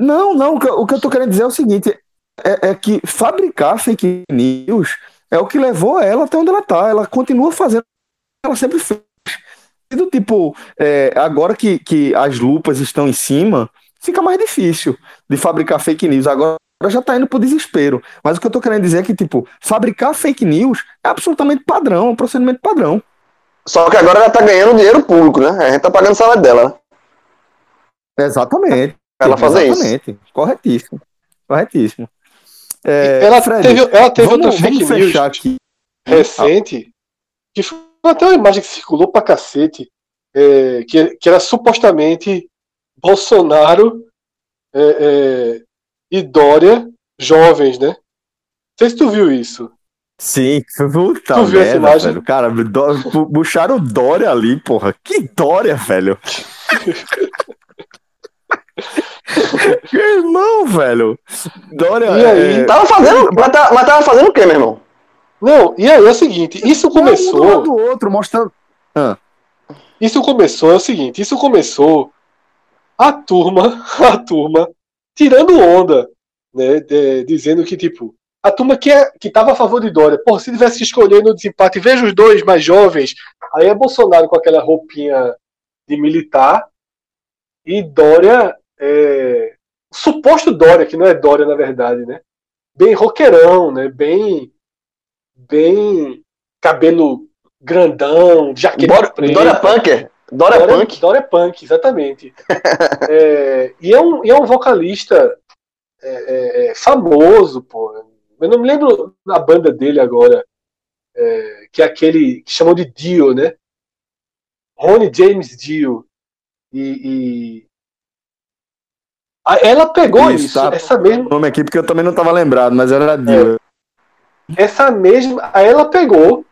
S1: Não, não, o que, eu- o que eu tô querendo dizer é o seguinte: é, é que fabricar fake news é o que levou ela até onde ela tá. Ela continua fazendo o que ela sempre fez. E do tipo, é, agora que, que as lupas estão em cima, fica mais difícil de fabricar fake news. Agora já tá indo pro desespero. Mas o que eu tô querendo dizer é que, tipo, fabricar fake news é absolutamente padrão, é um procedimento padrão.
S3: Só que agora ela tá ganhando dinheiro público, né? A gente tá pagando o salário dela, né?
S1: Exatamente.
S3: Ela fazer isso.
S1: Exatamente. Corretíssimo. Corretíssimo. É,
S4: ela,
S1: Fred,
S4: teve, ela teve
S1: vamos,
S4: outra fake news
S1: aqui.
S4: recente, que foi até uma imagem que circulou pra cacete, é, que, que era supostamente Bolsonaro é, é, e Dória jovens, né? Não sei se tu viu isso.
S1: Sim, puta
S4: Tu viu essa imagem?
S1: velho. Cara, do, pu- puxaram o Dória ali, porra. Que Dória, velho. Irmão, velho. Dória.
S4: E aí?
S1: é,
S3: Tava fazendo. Mas, tá- mas tava fazendo o quê, meu irmão?
S4: Não, e aí é o seguinte, isso
S1: um do lado
S4: começou.
S1: do outro, mostrando.
S4: Isso começou, é o seguinte, isso começou a turma, a turma, tirando onda né, de- dizendo que, tipo, a turma que, é, que tava a favor de Dória, pô, se tivesse que escolher no desempate, veja os dois mais jovens, aí é Bolsonaro com aquela roupinha de militar e Dória, é, o suposto Dória, que não é Dória na verdade, né? Bem roqueirão, né? Bem, bem cabelo grandão, jaqueta
S3: Bora-
S4: preta.
S3: Dória Punker. Dória Punk.
S4: Dória Punk, exatamente. É, e, é um, e é um vocalista é, é, é, famoso, pô. Eu não me lembro da banda dele agora, é, que é aquele que chamam de Dio, né? Ronnie James Dio. E, e- a- ela pegou
S1: Isso,
S4: isso,
S1: tá.
S4: essa mesma,
S1: O nome aqui, porque eu também não tava lembrado, mas era Dio.
S4: essa mesma, aí ela pegou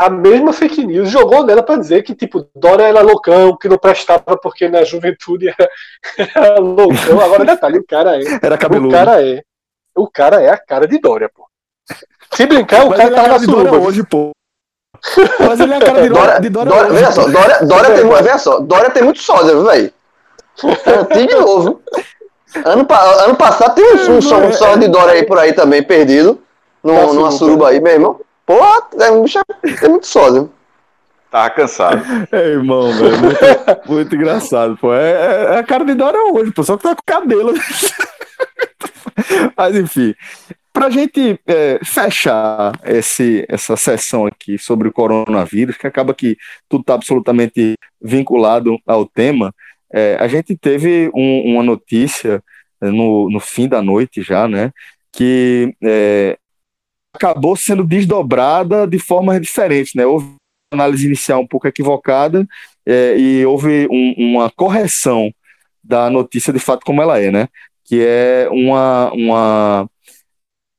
S4: a mesma fake news, jogou nela pra dizer que tipo Dória era loucão, que não prestava porque na juventude era, era loucão. Agora detalhe, o cara é,
S1: Era
S4: o
S1: cabeludo.
S4: cara é, o cara é a cara de Dória, pô. Se brincar, o
S1: Mas
S4: cara
S1: ele é
S4: tá
S1: a
S4: na
S1: cara
S4: suruba.
S1: hoje, pô. Mas ele é a cara de Dória,
S3: Dória,
S1: de Dória,
S3: Dória,
S1: hoje,
S3: só, Dória, Dória tem, mu- veja só, Dória tem muito sósia, viu, velho? Tem de novo. Ano, ano passado tem um, um, som- um sósia de Dória aí por aí também, perdido. No, numa
S4: suruba.
S3: suruba aí, meu irmão. Porra, é um bicho, tem muito sósia.
S2: Tava cansado.
S1: É, irmão, velho. Muito, muito engraçado, pô. É, é- é a cara de Dória hoje, pô. Só que tá com cabelo. Mas, enfim. Pra gente é, fechar esse, essa sessão aqui sobre o coronavírus, que acaba que tudo tá absolutamente vinculado ao tema, é, a gente teve um- uma notícia é, no, no fim da noite já, né? Que é, acabou sendo desdobrada de forma diferente, né? Houve uma análise inicial um pouco equivocada é, e houve um- uma correção da notícia de fato como ela é, né? Que é uma, uma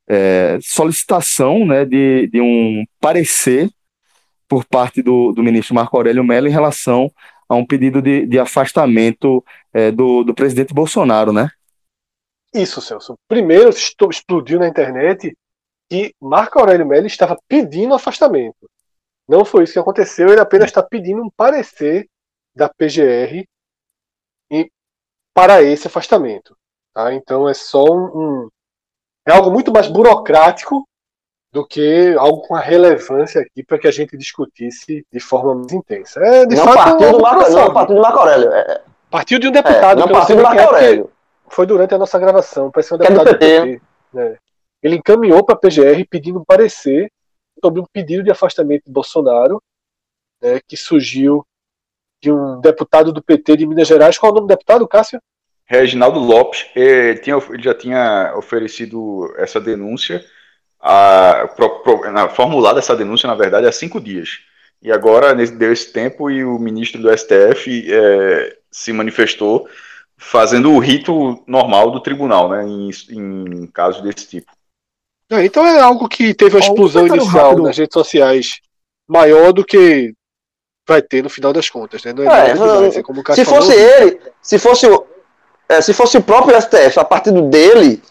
S1: é, solicitação né, de, de um parecer por parte do, do ministro Marco Aurélio Mello em relação a um pedido de, de afastamento é, do, do presidente Bolsonaro, né?
S4: Isso, Celso. Primeiro explodiu na internet que Marco Aurélio Mello estava pedindo afastamento. Não foi isso que aconteceu, ele apenas está pedindo um parecer da PGR e- para esse afastamento. tá? Então é só um, um- É algo muito mais burocrático do que algo com a relevância aqui para que a gente discutisse de forma mais intensa. É, de
S3: não
S4: fato,
S3: partiu
S4: é
S3: do Marco, não partiu do Marco Aurélio. É,
S4: Partiu de um
S3: é,
S4: deputado, eu não
S3: partiu do Marco
S4: é, porque-
S3: Aurélio.
S4: foi durante a nossa gravação, parece um
S3: é do
S4: deputado do
S3: PT,
S4: PT. Ele encaminhou para a PGR pedindo um parecer sobre um pedido de afastamento de Bolsonaro, né, que surgiu de um deputado do PT de Minas Gerais. Qual é o nome do deputado, Cássio?
S2: Reginaldo Lopes tinha, ele já tinha oferecido essa denúncia, a, pro- pro- na, formulado essa denúncia, na verdade, há cinco dias. E agora nesse- deu esse tempo e o ministro do STF eh, se manifestou fazendo o rito normal do tribunal, né, em, em casos desse tipo.
S4: É, então é algo que teve uma
S1: Ó, um
S4: explosão inicial
S1: rápido.
S4: nas redes sociais maior do que vai ter no final das contas. Né? Não é,
S3: É,
S4: nada demais, é como o
S3: Se fosse
S4: falou,
S3: ele, se fosse o, é, se fosse o próprio STF, a partir do dele,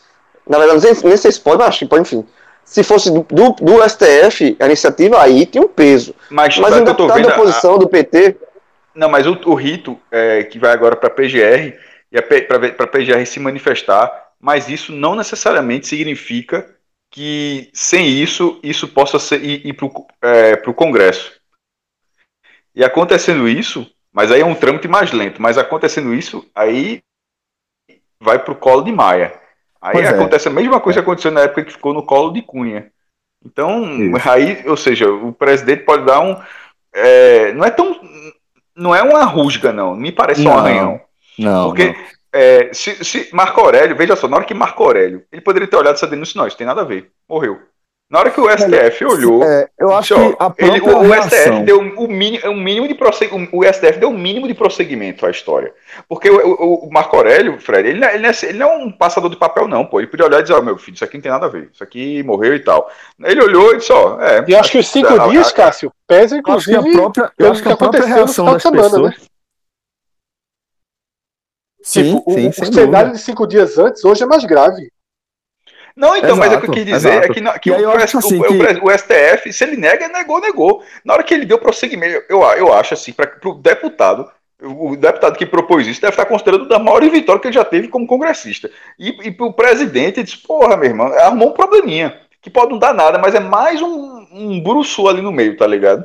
S3: na verdade, nem, nem sei se pode, mas acho que pode, enfim. Se fosse do, do, do STF, a iniciativa aí tinha um peso.
S2: Mas,
S3: Mas um
S2: que eu tô
S3: deputado
S2: vendo
S3: da
S2: a-
S3: oposição do PT,
S2: Não, mas o, o rito é, que vai agora para a PGR e para a PGR se manifestar, mas isso não necessariamente significa que sem isso isso possa ser ir, ir para o Congresso. E acontecendo isso, mas aí é um trâmite mais lento, mas acontecendo isso, aí vai para o colo de Maia. Aí
S1: Pois é.
S2: acontece a mesma coisa que aconteceu na época que ficou no colo de Cunha. Então,
S1: Isso.
S2: aí, ou seja, o presidente pode dar um. é, não é tão. Não é uma rusga, não. Me parece só um
S1: Não,
S2: arranhão.
S1: Não,
S2: Porque
S1: não.
S2: É, se, se Marco Aurélio, veja só, na hora que Marco Aurélio, ele poderia ter olhado essa denúncia, não, isso tem nada a ver. Morreu. Na hora que o STF olhou.
S1: É, eu acho
S2: disse, ó,
S1: que a
S2: ele- o, o STF deu o mínimo, o mínimo de prosseguimento. O STF deu o mínimo de prosseguimento à história. Porque o, o- o Marco Aurélio, Fred, ele não, é, ele, não é, ele não é um passador de papel, não, pô. Ele podia olhar e dizer, ó, meu filho, isso aqui não tem nada a ver. Isso aqui morreu e tal. Ele olhou e disse, ó, é.
S4: E acho que os cinco
S2: a-
S4: dias, Cássio, pesam
S1: Eu acho que
S4: inclusive
S1: a própria, eu
S4: pelo
S1: acho que a própria
S4: aconteceu no
S1: reação
S4: final
S1: das
S4: de semana,
S1: pessoas.
S4: né?
S1: Sim,
S4: Tipo, o-
S1: sim,
S4: o,
S1: sem
S4: cenário de cinco dias antes hoje é mais grave.
S2: Não, então, mas é o que eu
S1: Exato,
S2: quis dizer
S1: exato.
S2: é que, na- que o, o-
S1: assim
S2: o-
S1: que-
S2: o STF, se ele nega, negou, negou. Na hora que ele deu prosseguimento, eu, eu acho assim, para o deputado, O deputado que propôs isso deve estar considerando da maior vitória que ele já teve como congressista. E, e o presidente disse: porra, meu irmão, arrumou um probleminha. Que pode não dar nada, mas é mais um, um ali no meio, tá ligado?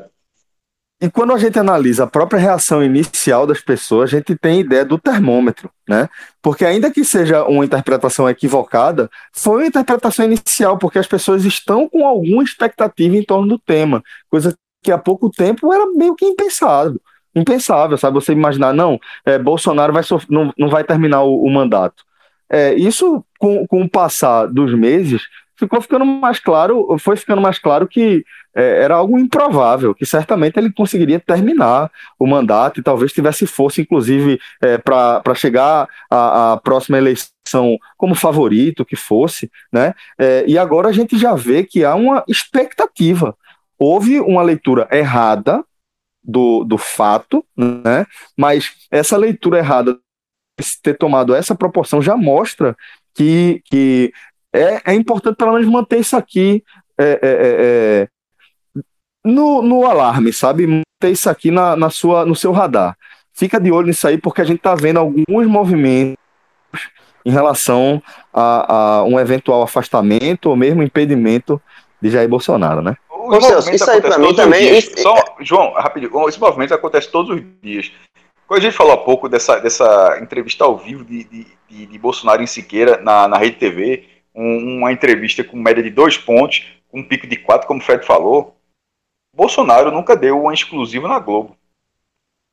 S1: E quando a gente analisa a própria reação inicial das pessoas, a gente tem ideia do termômetro, né? Porque ainda que seja uma interpretação equivocada, foi uma interpretação inicial, porque as pessoas estão com alguma expectativa em torno do tema, coisa que há pouco tempo era meio que impensável. Impensável, sabe? Você imaginar, não, é, Bolsonaro vai não, não vai terminar o, o mandato. É, isso, com, com o passar dos meses, ficou ficando mais claro, foi ficando mais claro que é, era algo improvável, que certamente ele conseguiria terminar o mandato e talvez tivesse força, inclusive, é, para chegar à, à, próxima eleição como favorito, que fosse, né? É, e agora a gente já vê que há uma expectativa. Houve uma leitura errada do, do fato, né? Mas essa leitura errada ter tomado essa proporção já mostra que, que é, é importante pelo menos manter isso aqui é, é, é, é no, no alarme, sabe? Manter isso aqui na, na sua, no seu radar. Fica de olho nisso aí, porque a gente está vendo alguns movimentos em relação a, a, um eventual afastamento ou mesmo impedimento de Jair Bolsonaro, né?
S2: Ô, Celso, isso aí para mim também. Só, João, rapidinho, esse movimento acontece todos os dias. Quando a gente falou há pouco dessa, dessa entrevista ao vivo de, de, de, de Bolsonaro em Siqueira na, na Rede TV, uma entrevista com média de dois pontos, com um pico de quatro, como o Fred falou, Bolsonaro nunca deu uma exclusiva na Globo.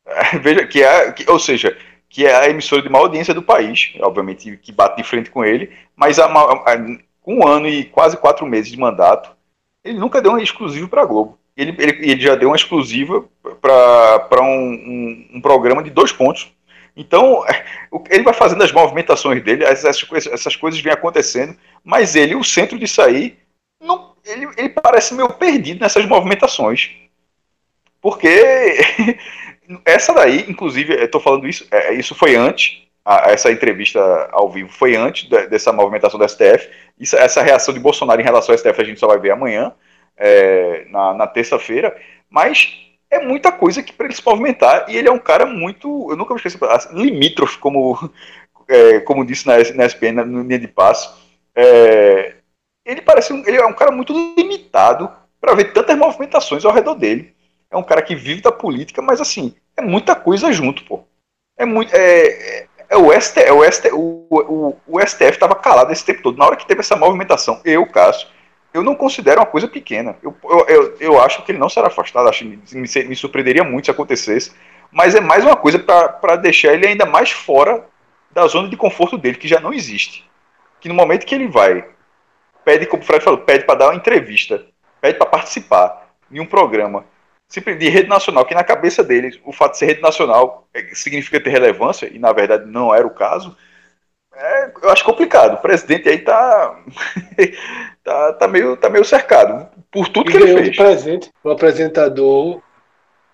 S2: É, veja, que é, que, ou seja, que é a emissora de maior audiência do país, obviamente, que bate de frente com ele, mas a, a, com um ano e quase quatro meses de mandato, ele nunca deu uma exclusiva para a Globo. Ele, ele, ele, já deu uma exclusiva para um, um, um programa de dois pontos então, ele vai fazendo as movimentações dele, essas, essas coisas vêm acontecendo, mas ele, o centro disso aí, não, ele, ele parece meio perdido nessas movimentações. Porque essa daí, inclusive, eu estou falando isso, é, isso foi antes, a, essa entrevista ao vivo foi antes da, dessa movimentação do STF. Isso, essa reação de Bolsonaro em relação ao STF a gente só vai ver amanhã, é, na, na terça-feira. Mas é muita coisa que para ele se movimentar. E ele é um cara muito. Eu nunca vou esquecer, limítrofe, como, é, como disse na, na SPN, no linha de passo. É, ele parece um, ele é um cara muito limitado para ver tantas movimentações ao redor dele. É um cara que vive da política, mas assim, é muita coisa junto, pô. É muito. É, é, é o, ST, é o, ST, o, o, o STF estava calado esse tempo todo. Na hora que teve essa movimentação, eu, Cássio, eu não considero uma coisa pequena. Eu, eu, eu, eu, acho que ele não será afastado, acho me, me, me surpreenderia muito se acontecesse, mas é mais uma coisa para deixar ele ainda mais fora da zona de conforto dele, que já não existe. Que no momento que ele vai, pede, como o Fred falou, pede para dar uma entrevista, pede para participar em um programa de rede nacional, que na cabeça dele o fato de ser rede nacional é, significa ter relevância, e na verdade não era o caso, é, eu acho complicado. O presidente aí tá, tá, tá, meio, tá meio cercado por tudo e que ele fez.
S4: de presente o apresentador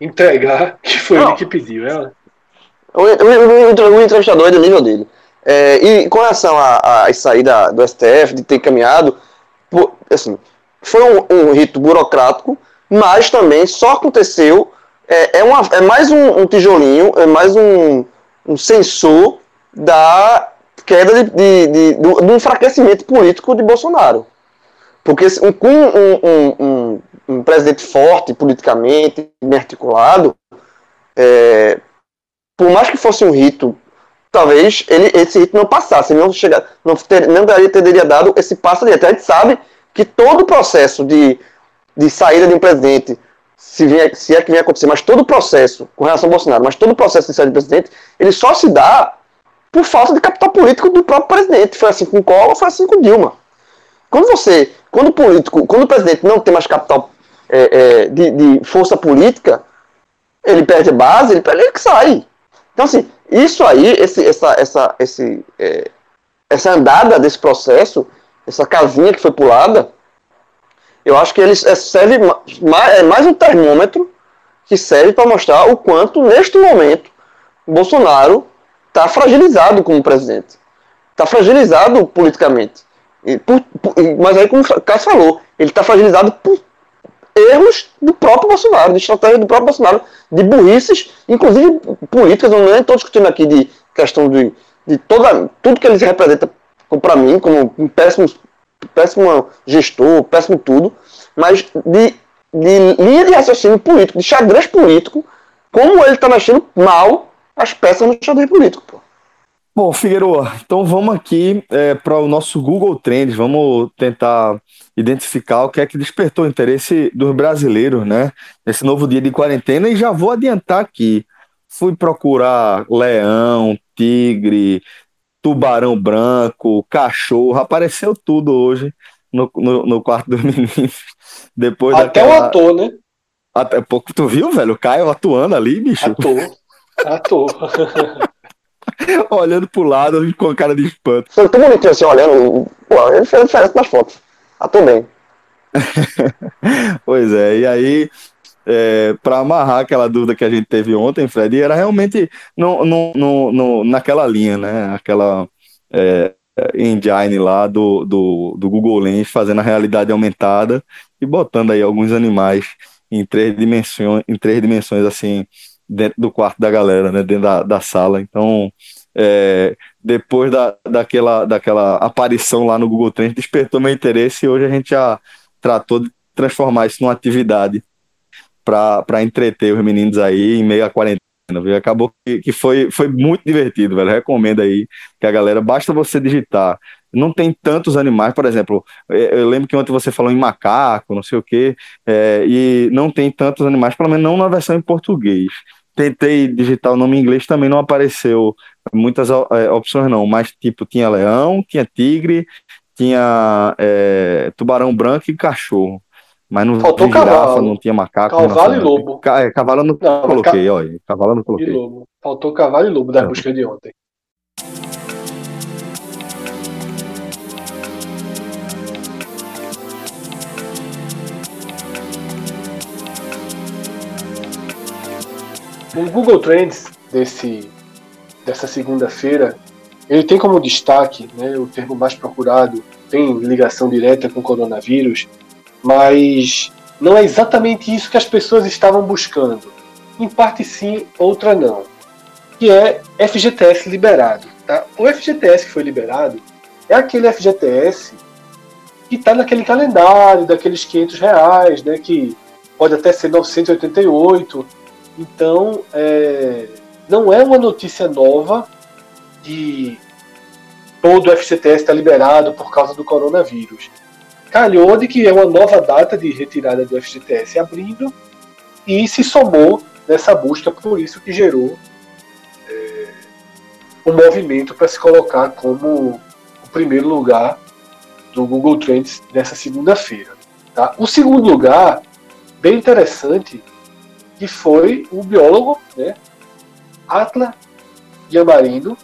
S4: entregar que foi Não. ele que pediu, ela.
S3: O, o, o, entrevistador é do nível dele. É, e com relação a, a sair da, do STF, de ter caminhado, por, assim, foi um, um, rito burocrático, mas também só aconteceu. É, é, uma, é mais um, um tijolinho, é mais um, um sensor da queda de, de, de, do, do, enfraquecimento político de Bolsonaro. Porque com um, um presidente forte politicamente, bem articulado, é, por mais que fosse um rito, talvez ele, esse rito não passasse, não, chegar, não, ter, não teria, teria dado esse passo adiante. A gente sabe que todo o processo de, de saída de um presidente, se, vier, se é que vem acontecer, mas todo o processo, com relação ao Bolsonaro, mas todo o processo de saída de presidente, ele só se dá por falta de capital político do próprio presidente. Foi assim com Collor, foi assim com Dilma. Quando você, quando o político, quando o presidente não tem mais capital é, é, de, de, força política, ele perde base, ele perde, ele que sai. Então assim, isso aí, esse, essa, essa, esse, é, essa andada desse processo, essa casinha que foi pulada, eu acho que ele é, serve mais, é mais um termômetro que serve para mostrar o quanto neste momento Bolsonaro está fragilizado como presidente. Está fragilizado politicamente. Por, por, mas aí, como o Cássio falou, ele está fragilizado por erros do próprio Bolsonaro, de estratégia do próprio Bolsonaro, de burrices, inclusive políticas, eu não estou discutindo aqui de questão de, de toda, tudo que eles representam para mim, como um péssimo, péssimo gestor, péssimo tudo, mas de, de linha de raciocínio político, de xadrez político, como ele está mexendo mal as peças no xadrez político, pô.
S1: Bom, Figueiredo, então vamos aqui é, para o nosso Google Trends, vamos tentar identificar o que é que despertou o interesse dos brasileiros, né? Nesse novo dia de quarentena, e já vou adiantar aqui. Fui procurar leão, tigre, tubarão branco, cachorro, apareceu tudo hoje no, no, no quarto dos meninos. Depois
S4: Até daquela... o ator, né?
S1: Até pouco, tu viu, velho? O Caio atuando ali, bicho?
S4: Ator. Ator.
S1: olhando pro lado com a cara de espanto.
S3: Foi tão bonitinho assim, olhando. Pô, ele fez diferença nas fotos. Ator bem.
S1: pois é, e aí, é, para amarrar aquela dúvida que a gente teve ontem, Fred, era realmente no, no, no, no naquela linha, né? Aquela é, engine lá do, do, do Google Lens fazendo a realidade aumentada e botando aí alguns animais em três dimensões, em três dimensões assim, dentro do quarto da galera, né? Dentro da, da sala. Então, é, depois da, daquela, daquela aparição lá no Google Trends, despertou meu interesse e hoje a gente já tratou de transformar isso numa atividade para entreter os meninos aí em meio à quarentena. Viu? Acabou que, que foi, foi muito divertido, velho. Recomendo aí que a galera, basta você digitar. Não tem tantos animais, por exemplo, é, eu lembro que ontem você falou em macaco, não sei o quê, é, e não tem tantos animais, pelo menos não na versão em português. Tentei digitar o nome em inglês, também não apareceu muitas é, opções não, mas tipo, tinha leão, tinha tigre, tinha é, tubarão branco e cachorro. Mas não
S4: Faltou tinha girafa,
S1: cavalo. não tinha macaco.
S4: Cavalo e lobo.
S1: É, cavalo não, não coloquei, ca... olha. Cavalo não coloquei.
S4: Faltou cavalo e lobo da é. busca de ontem. O Google Trends desse dessa segunda-feira, ele tem como destaque, né, o termo mais procurado, tem ligação direta com o coronavírus, mas não é exatamente isso que as pessoas estavam buscando. Em parte sim, outra não. Que é FGTS liberado. Tá? O FGTS que foi liberado é aquele FGTS que está naquele calendário daqueles 500 reais, né, que pode até ser 988. Então, é, não é uma notícia nova de todo o FCTS está liberado por causa do coronavírus. Calhou de que é uma nova data de retirada do FGTS abrindo e se somou nessa busca, por isso que gerou é, um movimento para se colocar como o primeiro lugar do Google Trends nessa segunda-feira. Tá? O segundo lugar, bem interessante, que foi o biólogo, né, Atla Yamarino,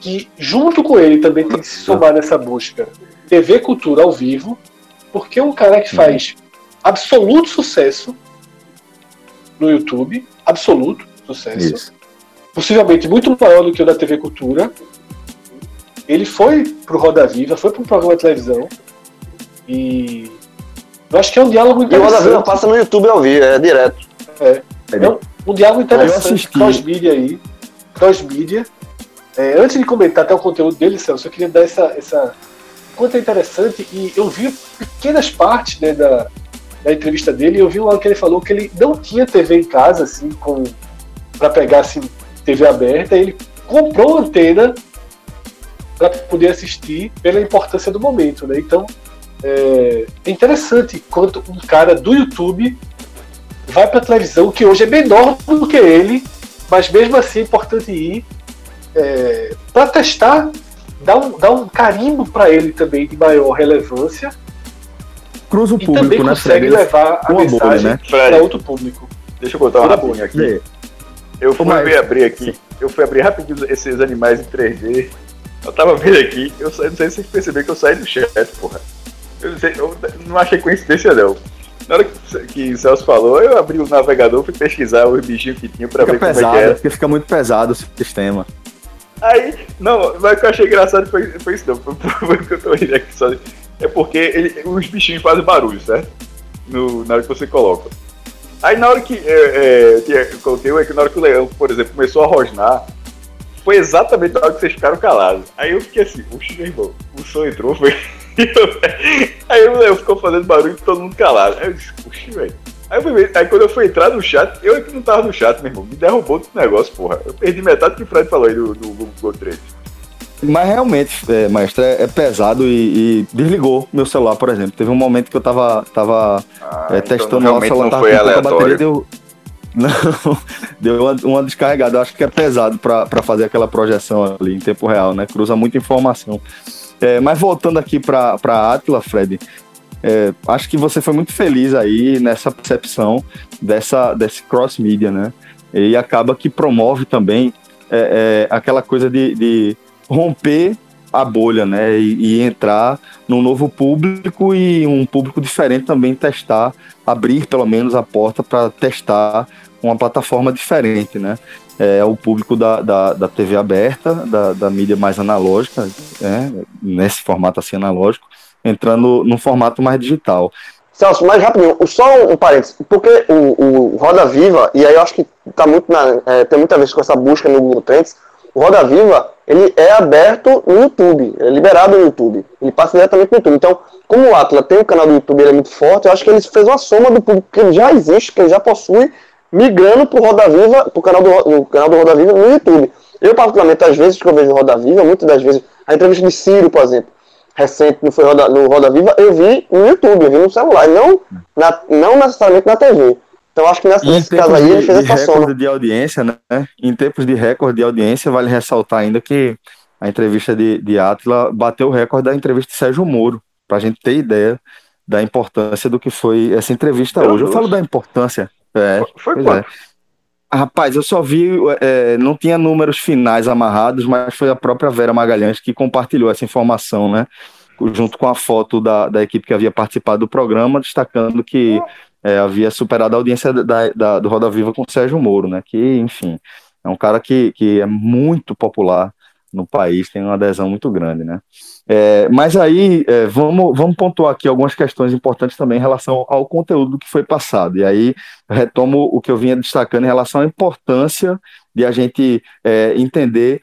S4: que junto com ele também tem que se somar nessa busca TV Cultura ao vivo, porque é um cara que faz absoluto sucesso no YouTube, absoluto sucesso, Isso. possivelmente muito maior do que o da TV Cultura. Ele foi pro Roda Viva, foi um programa de televisão e eu acho que é um diálogo interessante.
S3: E o Roda Viva passa no YouTube ao vivo, é direto.
S4: É. Um, diálogo interessante, cross-mídia aí cross-mídia. É, antes de comentar até o conteúdo dele, Celso, eu queria dar essa, essa quanto é interessante e eu vi pequenas partes né, da, da entrevista dele e eu vi lá que ele falou que ele não tinha TV em casa, assim, com para pegar assim, TV aberta, ele comprou antena para poder assistir pela importância do momento, né? Então é, é interessante quanto um cara do YouTube vai para televisão que hoje é menor do que ele mas mesmo assim é importante ir é, para testar, dar um, dar um carimbo para ele também de maior relevância.
S1: Cruza o
S4: e
S1: público,
S4: também
S1: né,
S4: consegue
S1: Fred?
S4: levar a mensagem bolha, né? para outro público.
S2: Deixa eu botar uma rapidinho aqui. Eu fui Mas... abrir aqui, eu fui abrir rapidinho esses animais em 3D. Eu tava vendo aqui, eu, não sei se vocês perceberam que eu saí do chat, porra. Eu não, sei, eu não achei coincidência não. Na hora que, que o Celso falou, eu abri o navegador, fui pesquisar os bichinhos que tinha pra
S1: fica
S2: ver
S1: pesado,
S2: como é que era.
S1: Porque fica muito pesado o sistema.
S2: Aí, não, mas o que eu achei engraçado foi, foi isso não, foi, o que eu tô rindo aqui só. É porque ele, os bichinhos fazem barulho, certo? no, na hora que você coloca. Aí na hora que é, é, eu coloquei é que na hora que o leão, por exemplo, começou a rosnar, foi exatamente na hora que vocês ficaram calados. Aí eu fiquei assim, puxa, meu irmão, o som entrou, foi. aí o leão ficou fazendo barulho e todo mundo calado. Aí eu disse, puxa, velho. Aí, aí quando eu fui entrar no chat, eu é que não tava no chat, meu irmão. Me derrubou do negócio, porra. Eu perdi metade do que o Fred falou aí do, do Google Trade.
S1: Mas realmente, é, maestro, é, é pesado e, e, desligou meu celular, por exemplo. Teve um momento que eu tava, tava ah, é, então testando então, o celular, tava com a bateria, deu. Não, deu uma, uma, descarregada. Eu acho que é pesado para fazer aquela projeção ali em tempo real, né? Cruza muita informação. É, mas voltando aqui para Atila, Fred, é, acho que você foi muito feliz aí nessa percepção dessa, desse cross-media, né? E acaba que promove também é, é, aquela coisa de, de romper a bolha, né? E, e, entrar num novo público e um público diferente também testar, abrir pelo menos a porta para testar uma plataforma diferente, né? É o público da, da, da TV aberta, da, da mídia mais analógica, né? nesse formato assim analógico, entrando num formato mais digital.
S3: Celso, mais rapidinho, só um parênteses, porque o, o Roda Viva, e aí eu acho que tá muito na, é, tem muita vez com essa busca no Google Trends, o Roda Viva, ele é aberto no YouTube, é liberado no YouTube, ele passa diretamente no YouTube. Então, como o Atlas tem um canal do YouTube, ele é muito forte, eu acho que ele fez uma soma do público que já existe, que ele já possui, migrando pro Roda Viva, pro canal do, canal do Roda Viva no YouTube. Eu, particularmente, às vezes que eu vejo Roda Viva, muitas das vezes, a entrevista de Ciro, por exemplo, recente no, foi Roda, no Roda Viva, eu vi no YouTube, eu vi no celular, não, na, não necessariamente na TV. Então acho que nessa, nesse caso aí ele fez essa
S1: recorde de audiência, né? Em tempos de recorde de audiência, vale ressaltar ainda que a entrevista de, de Atila bateu o recorde da entrevista de Sérgio Moro, para a gente ter ideia da importância do que foi essa entrevista Meu hoje. Deus. Eu falo da importância. É,
S2: foi quanto?
S1: É. Rapaz, eu só vi, é, não tinha números finais amarrados, mas foi a própria Vera Magalhães que compartilhou essa informação, né? Junto com a foto da, da equipe que havia participado do programa, destacando que é, havia superado a audiência da, da, do Roda Viva com o Sérgio Moro, né? Que, enfim, é um cara que, que é muito popular no país, tem uma adesão muito grande, né? É, mas aí, é, vamos, vamos pontuar aqui algumas questões importantes também em relação ao conteúdo que foi passado. E aí, retomo o que eu vinha destacando em relação à importância de a gente é, entender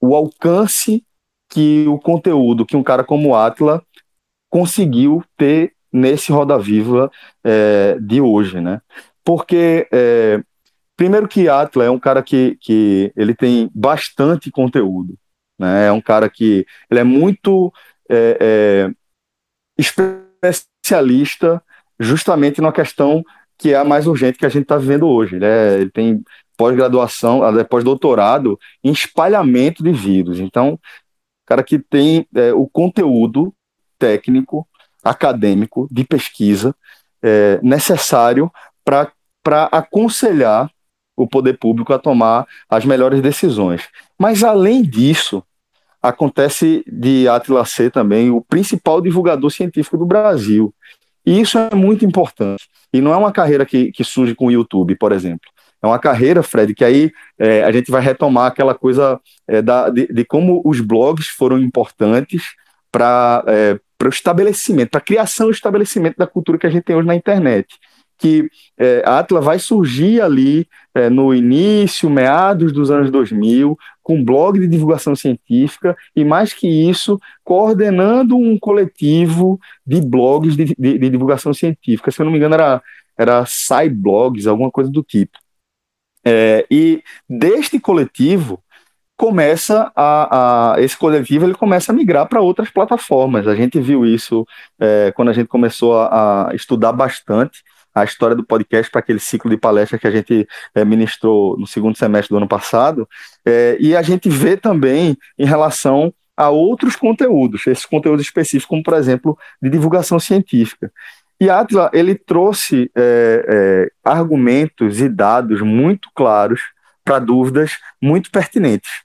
S1: o alcance que o conteúdo que um cara como o Atila conseguiu ter nesse Roda Viva é, de hoje, né? Porque, é, primeiro que Atla é um cara que, que ele tem bastante conteúdo, né? É um cara que ele é muito é, é especialista justamente na questão que é a mais urgente que a gente está vivendo hoje. Né? Ele tem pós-graduação, pós-doutorado em espalhamento de vírus. Então, cara que tem é, o conteúdo técnico acadêmico de pesquisa é, necessário para aconselhar o poder público a tomar as melhores decisões. Mas, além disso, acontece de Atila ser também o principal divulgador científico do Brasil. E isso é muito importante. E não é uma carreira que, que surge com o YouTube, por exemplo. É uma carreira, Fred, que aí é, a gente vai retomar aquela coisa é, da, de, de, como os blogs foram importantes para é, o estabelecimento, para a criação e estabelecimento da cultura que a gente tem hoje na internet. Que é, a Atla vai surgir ali é, no início, meados dos anos 2000, com blog de divulgação científica e, mais que isso, coordenando um coletivo de blogs de, de, de divulgação científica. Se eu não me engano, era, era SciBlogs, alguma coisa do tipo. É, e deste coletivo começa a, a, esse coletivo ele começa a migrar para outras plataformas. A gente viu isso é, quando a gente começou a, a, estudar bastante a história do podcast para aquele ciclo de palestras que a gente é, ministrou no segundo semestre do ano passado. É, e a gente vê também em relação a outros conteúdos, esses conteúdos específicos, como por exemplo de divulgação científica. E Atila ele trouxe é argumentos e dados muito claros para dúvidas muito pertinentes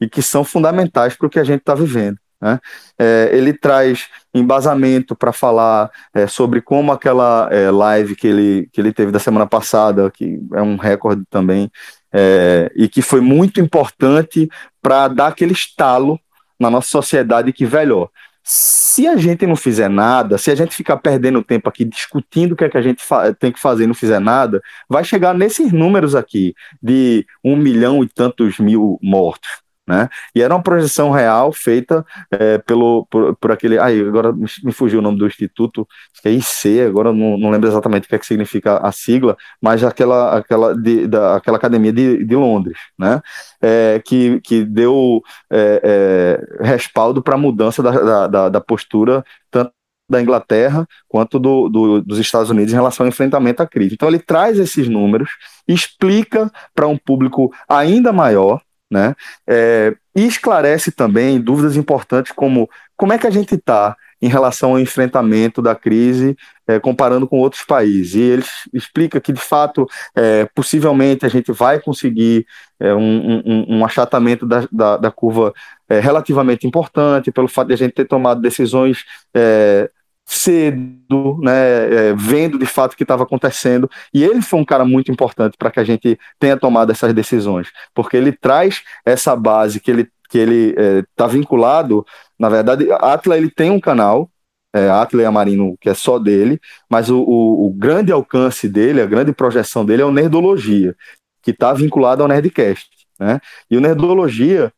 S1: e que são fundamentais para o que a gente está vivendo. Né? É, ele traz embasamento para falar é, sobre como aquela é, live que ele, que ele teve da semana passada, que é um recorde também, é, e que foi muito importante para dar aquele estalo na nossa sociedade que, velho, se a gente não fizer nada, se a gente ficar perdendo tempo aqui discutindo o que é que a gente tem que fazer e não fizer nada, vai chegar nesses números aqui de um milhão e tantos mil mortos. Né? E era uma projeção real feita é, pelo, por, por, aquele. Ai, agora me fugiu o nome do instituto, que é IC, agora não, não lembro exatamente o que, é que significa a sigla, mas aquela, aquela, de, da, aquela academia de, de Londres, né? É, que, que deu é, é respaldo para a mudança da, da, da postura, tanto da Inglaterra quanto do, do, dos Estados Unidos em relação ao enfrentamento à crise. Então ele traz esses números, explica para um público ainda maior né? É, e esclarece também dúvidas importantes como como é que a gente está em relação ao enfrentamento da crise é, comparando com outros países. E ele explica que, de fato, é, possivelmente a gente vai conseguir é, um, um, um, achatamento da, da, da curva é, relativamente importante, pelo fato de a gente ter tomado decisões é, cedo, né, é, vendo de fato o que estava acontecendo. E ele foi um cara muito importante para que a gente tenha tomado essas decisões, porque ele traz essa base que ele que ele está é, vinculado. Na verdade, Atla ele tem um canal, é, Atla Amarino, que é só dele, mas o, o, o, grande alcance dele, a grande projeção dele é o Nerdologia, que está vinculado ao Nerdcast. Né? E o Nerdologia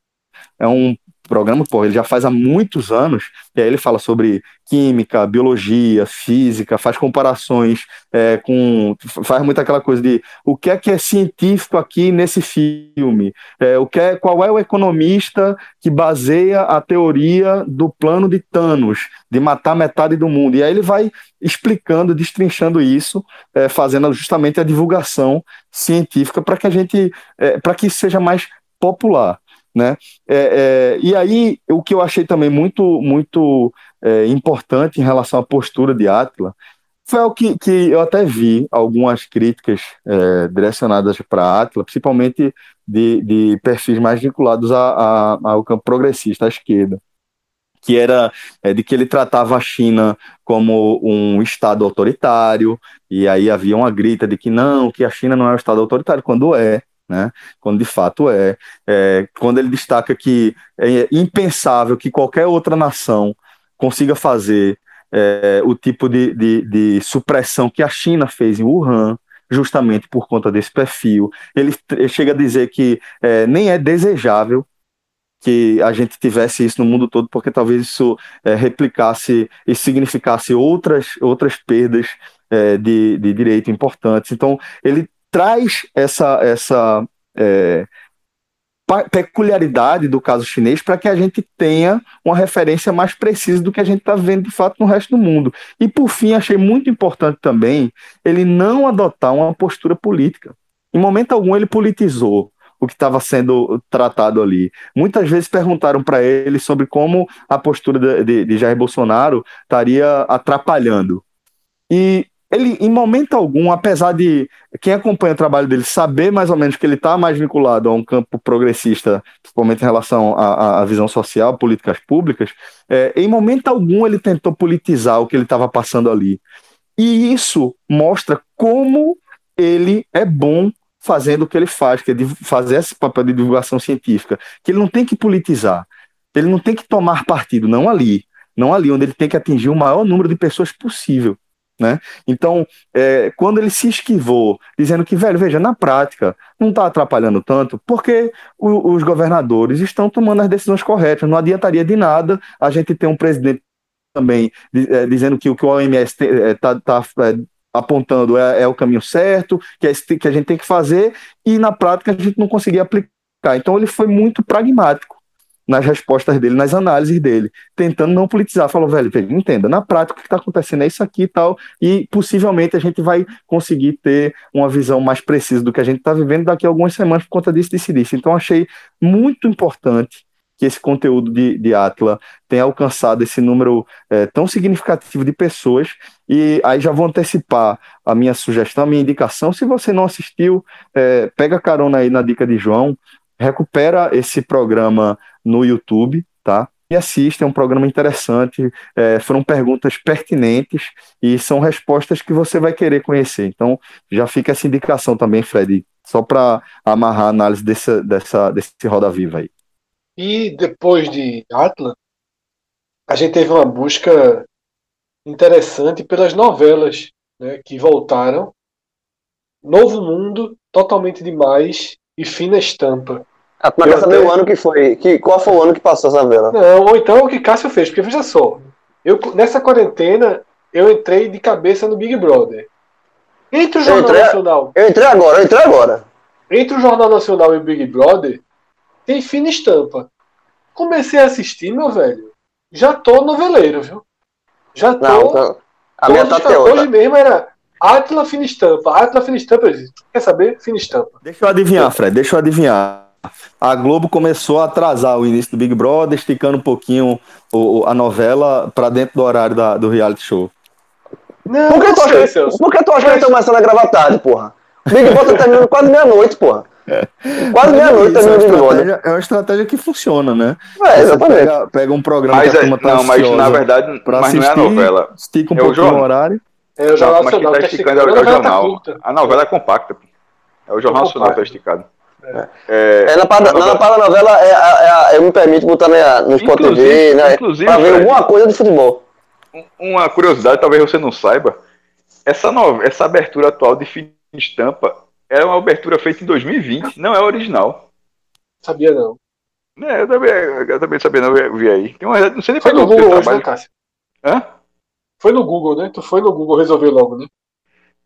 S1: é um programa, pô, ele já faz há muitos anos, e aí ele fala sobre química, biologia, física, faz comparações é, com. faz muito aquela coisa de o que é que é científico aqui nesse filme, é, o que é, qual é o economista que baseia a teoria do plano de Thanos, de matar metade do mundo. E aí ele vai explicando, destrinchando isso, é, fazendo justamente a divulgação científica para que a gente. É, para que seja mais popular. Né? É, é, e aí, o que eu achei também muito, muito é, importante em relação à postura de Atila foi o que, que eu até vi algumas críticas é, direcionadas para Atila, principalmente de, de perfis mais vinculados a, a, ao campo progressista, à esquerda, que era é, de que ele tratava a China como um Estado autoritário, e aí havia uma grita de que não, que a China não é um Estado autoritário, quando é, né? Quando de fato é, é, quando ele destaca que é impensável que qualquer outra nação consiga fazer é, o tipo de, de, de, supressão que a China fez em Wuhan, justamente por conta desse perfil. Ele, ele chega a dizer que é, nem é desejável que a gente tivesse isso no mundo todo, porque talvez isso é, replicasse e significasse outras, outras perdas é, de, de direito importantes. Então, ele traz essa, essa é, peculiaridade do caso chinês para que a gente tenha uma referência mais precisa do que a gente está vendo de fato no resto do mundo. E por fim, achei muito importante também ele não adotar uma postura política. Em momento algum ele politizou o que estava sendo tratado ali. Muitas vezes perguntaram para ele sobre como a postura de, de, de Jair Bolsonaro estaria atrapalhando. E ele, em momento algum, apesar de quem acompanha o trabalho dele saber mais ou menos que ele está mais vinculado a um campo progressista, principalmente em relação à, à visão social, políticas públicas, é, em momento algum ele tentou politizar o que ele estava passando ali. E isso mostra como ele é bom fazendo o que ele faz, que é fazer esse papel de divulgação científica, que ele não tem que politizar, ele não tem que tomar partido, não ali, não ali, onde ele tem que atingir o maior número de pessoas possível. Né? Então, é, quando ele se esquivou, dizendo que, velho, veja, na prática, não está atrapalhando tanto, porque o, os governadores estão tomando as decisões corretas. Não adiantaria de nada a gente ter um presidente também é, dizendo que o que o OMS está é, tá, é, apontando é, é, o caminho certo, que, é, que a gente tem que fazer, e na prática a gente não conseguia aplicar. Então, ele foi muito pragmático nas respostas dele, nas análises dele, tentando não politizar. Falou, velho, entenda, na prática o que está acontecendo é isso aqui e tal, e possivelmente a gente vai conseguir ter uma visão mais precisa do que a gente está vivendo daqui a algumas semanas por conta disso, disso disso. Então achei muito importante que esse conteúdo de, de Atla tenha alcançado esse número é, tão significativo de pessoas. E aí já vou antecipar a minha sugestão, a minha indicação. Se você não assistiu, é, pega carona aí na dica de João, recupera esse programa no YouTube, tá? E assista, é um programa interessante, é, foram perguntas pertinentes e são respostas que você vai querer conhecer. Então, já fica essa indicação também, Fred, só para amarrar a análise desse, dessa, desse Roda Viva aí.
S4: E depois de Atlas, a gente teve uma busca interessante pelas novelas né, que voltaram. Novo Mundo, Totalmente Demais e Fina Estampa.
S3: Ah, mas
S4: Eu
S3: quer saber
S4: até-
S3: o ano que foi? Que, qual foi o ano que passou essa vela?
S4: Não, ou então o que Cássio fez, porque veja só, eu, nessa quarentena eu entrei de cabeça no Big Brother. Entre o
S3: Eu
S4: Jornal
S3: entrei-
S4: Nacional,
S3: Eu entrei agora, eu entrei agora.
S4: entre o Jornal Nacional e o Big Brother, tem fina estampa. Comecei a assistir, meu velho. Já tô noveleiro, viu? Já tô.
S3: Não, então, a minha tá teórica.
S4: Hoje mesmo era Atila Fina Estampa. Atila Fina Estampa. eu Quer saber? Fina Estampa.
S1: Deixa eu adivinhar, Fred, deixa eu adivinhar. A Globo começou a atrasar o início do Big Brother, esticando um pouquinho o- o- a novela pra dentro do horário da- do reality show.
S4: Não,
S3: Por que
S4: não
S3: tu acha, por que tu acha que tá começando a gravar tarde, porra? O Big Brother tá terminando quase meia-noite, porra. Quase
S1: Mas é
S3: meia-noite
S1: é,
S3: termina
S1: uma
S3: o Big Brother.
S1: é uma estratégia que funciona, né?
S3: É, exatamente.
S1: pega, pega um programa
S2: Mas,
S1: que a
S2: é,
S1: turma tá
S2: não, mas na verdade,
S1: pra
S2: mas não é a
S1: assistir,
S2: novela.
S1: estica um
S2: É o
S1: pouquinho o
S2: jornal.
S1: horário.
S4: É o Jornal
S2: Não, mas quem
S4: Nacional.
S2: tá
S4: tá
S2: esticando é o, é o
S4: A novela tá
S2: jornal.
S4: curta.
S2: a novela é compacta. pô. É o Jornal
S4: É
S2: Nacional que tá esticado.
S4: É.
S2: É,
S3: É, na parte,
S2: a
S3: na,
S2: novela-
S3: na é, é eu me permito botar na, no Sport TV,
S2: Inclusive-
S3: né? pra ver alguma coisa de futebol.
S2: Uma curiosidade, talvez você não saiba, essa, nove- essa abertura atual de Fim de Estampa é uma abertura feita em 2020, não é original.
S4: Sabia não.
S2: É, eu também, eu também sabia, não, eu vi aí. Tem uma, não sei nem
S4: Foi no Google hoje, né,
S2: trabalha.
S4: Cássio?
S2: Hã?
S4: Foi no Google, né? Tu foi no Google resolver logo, né?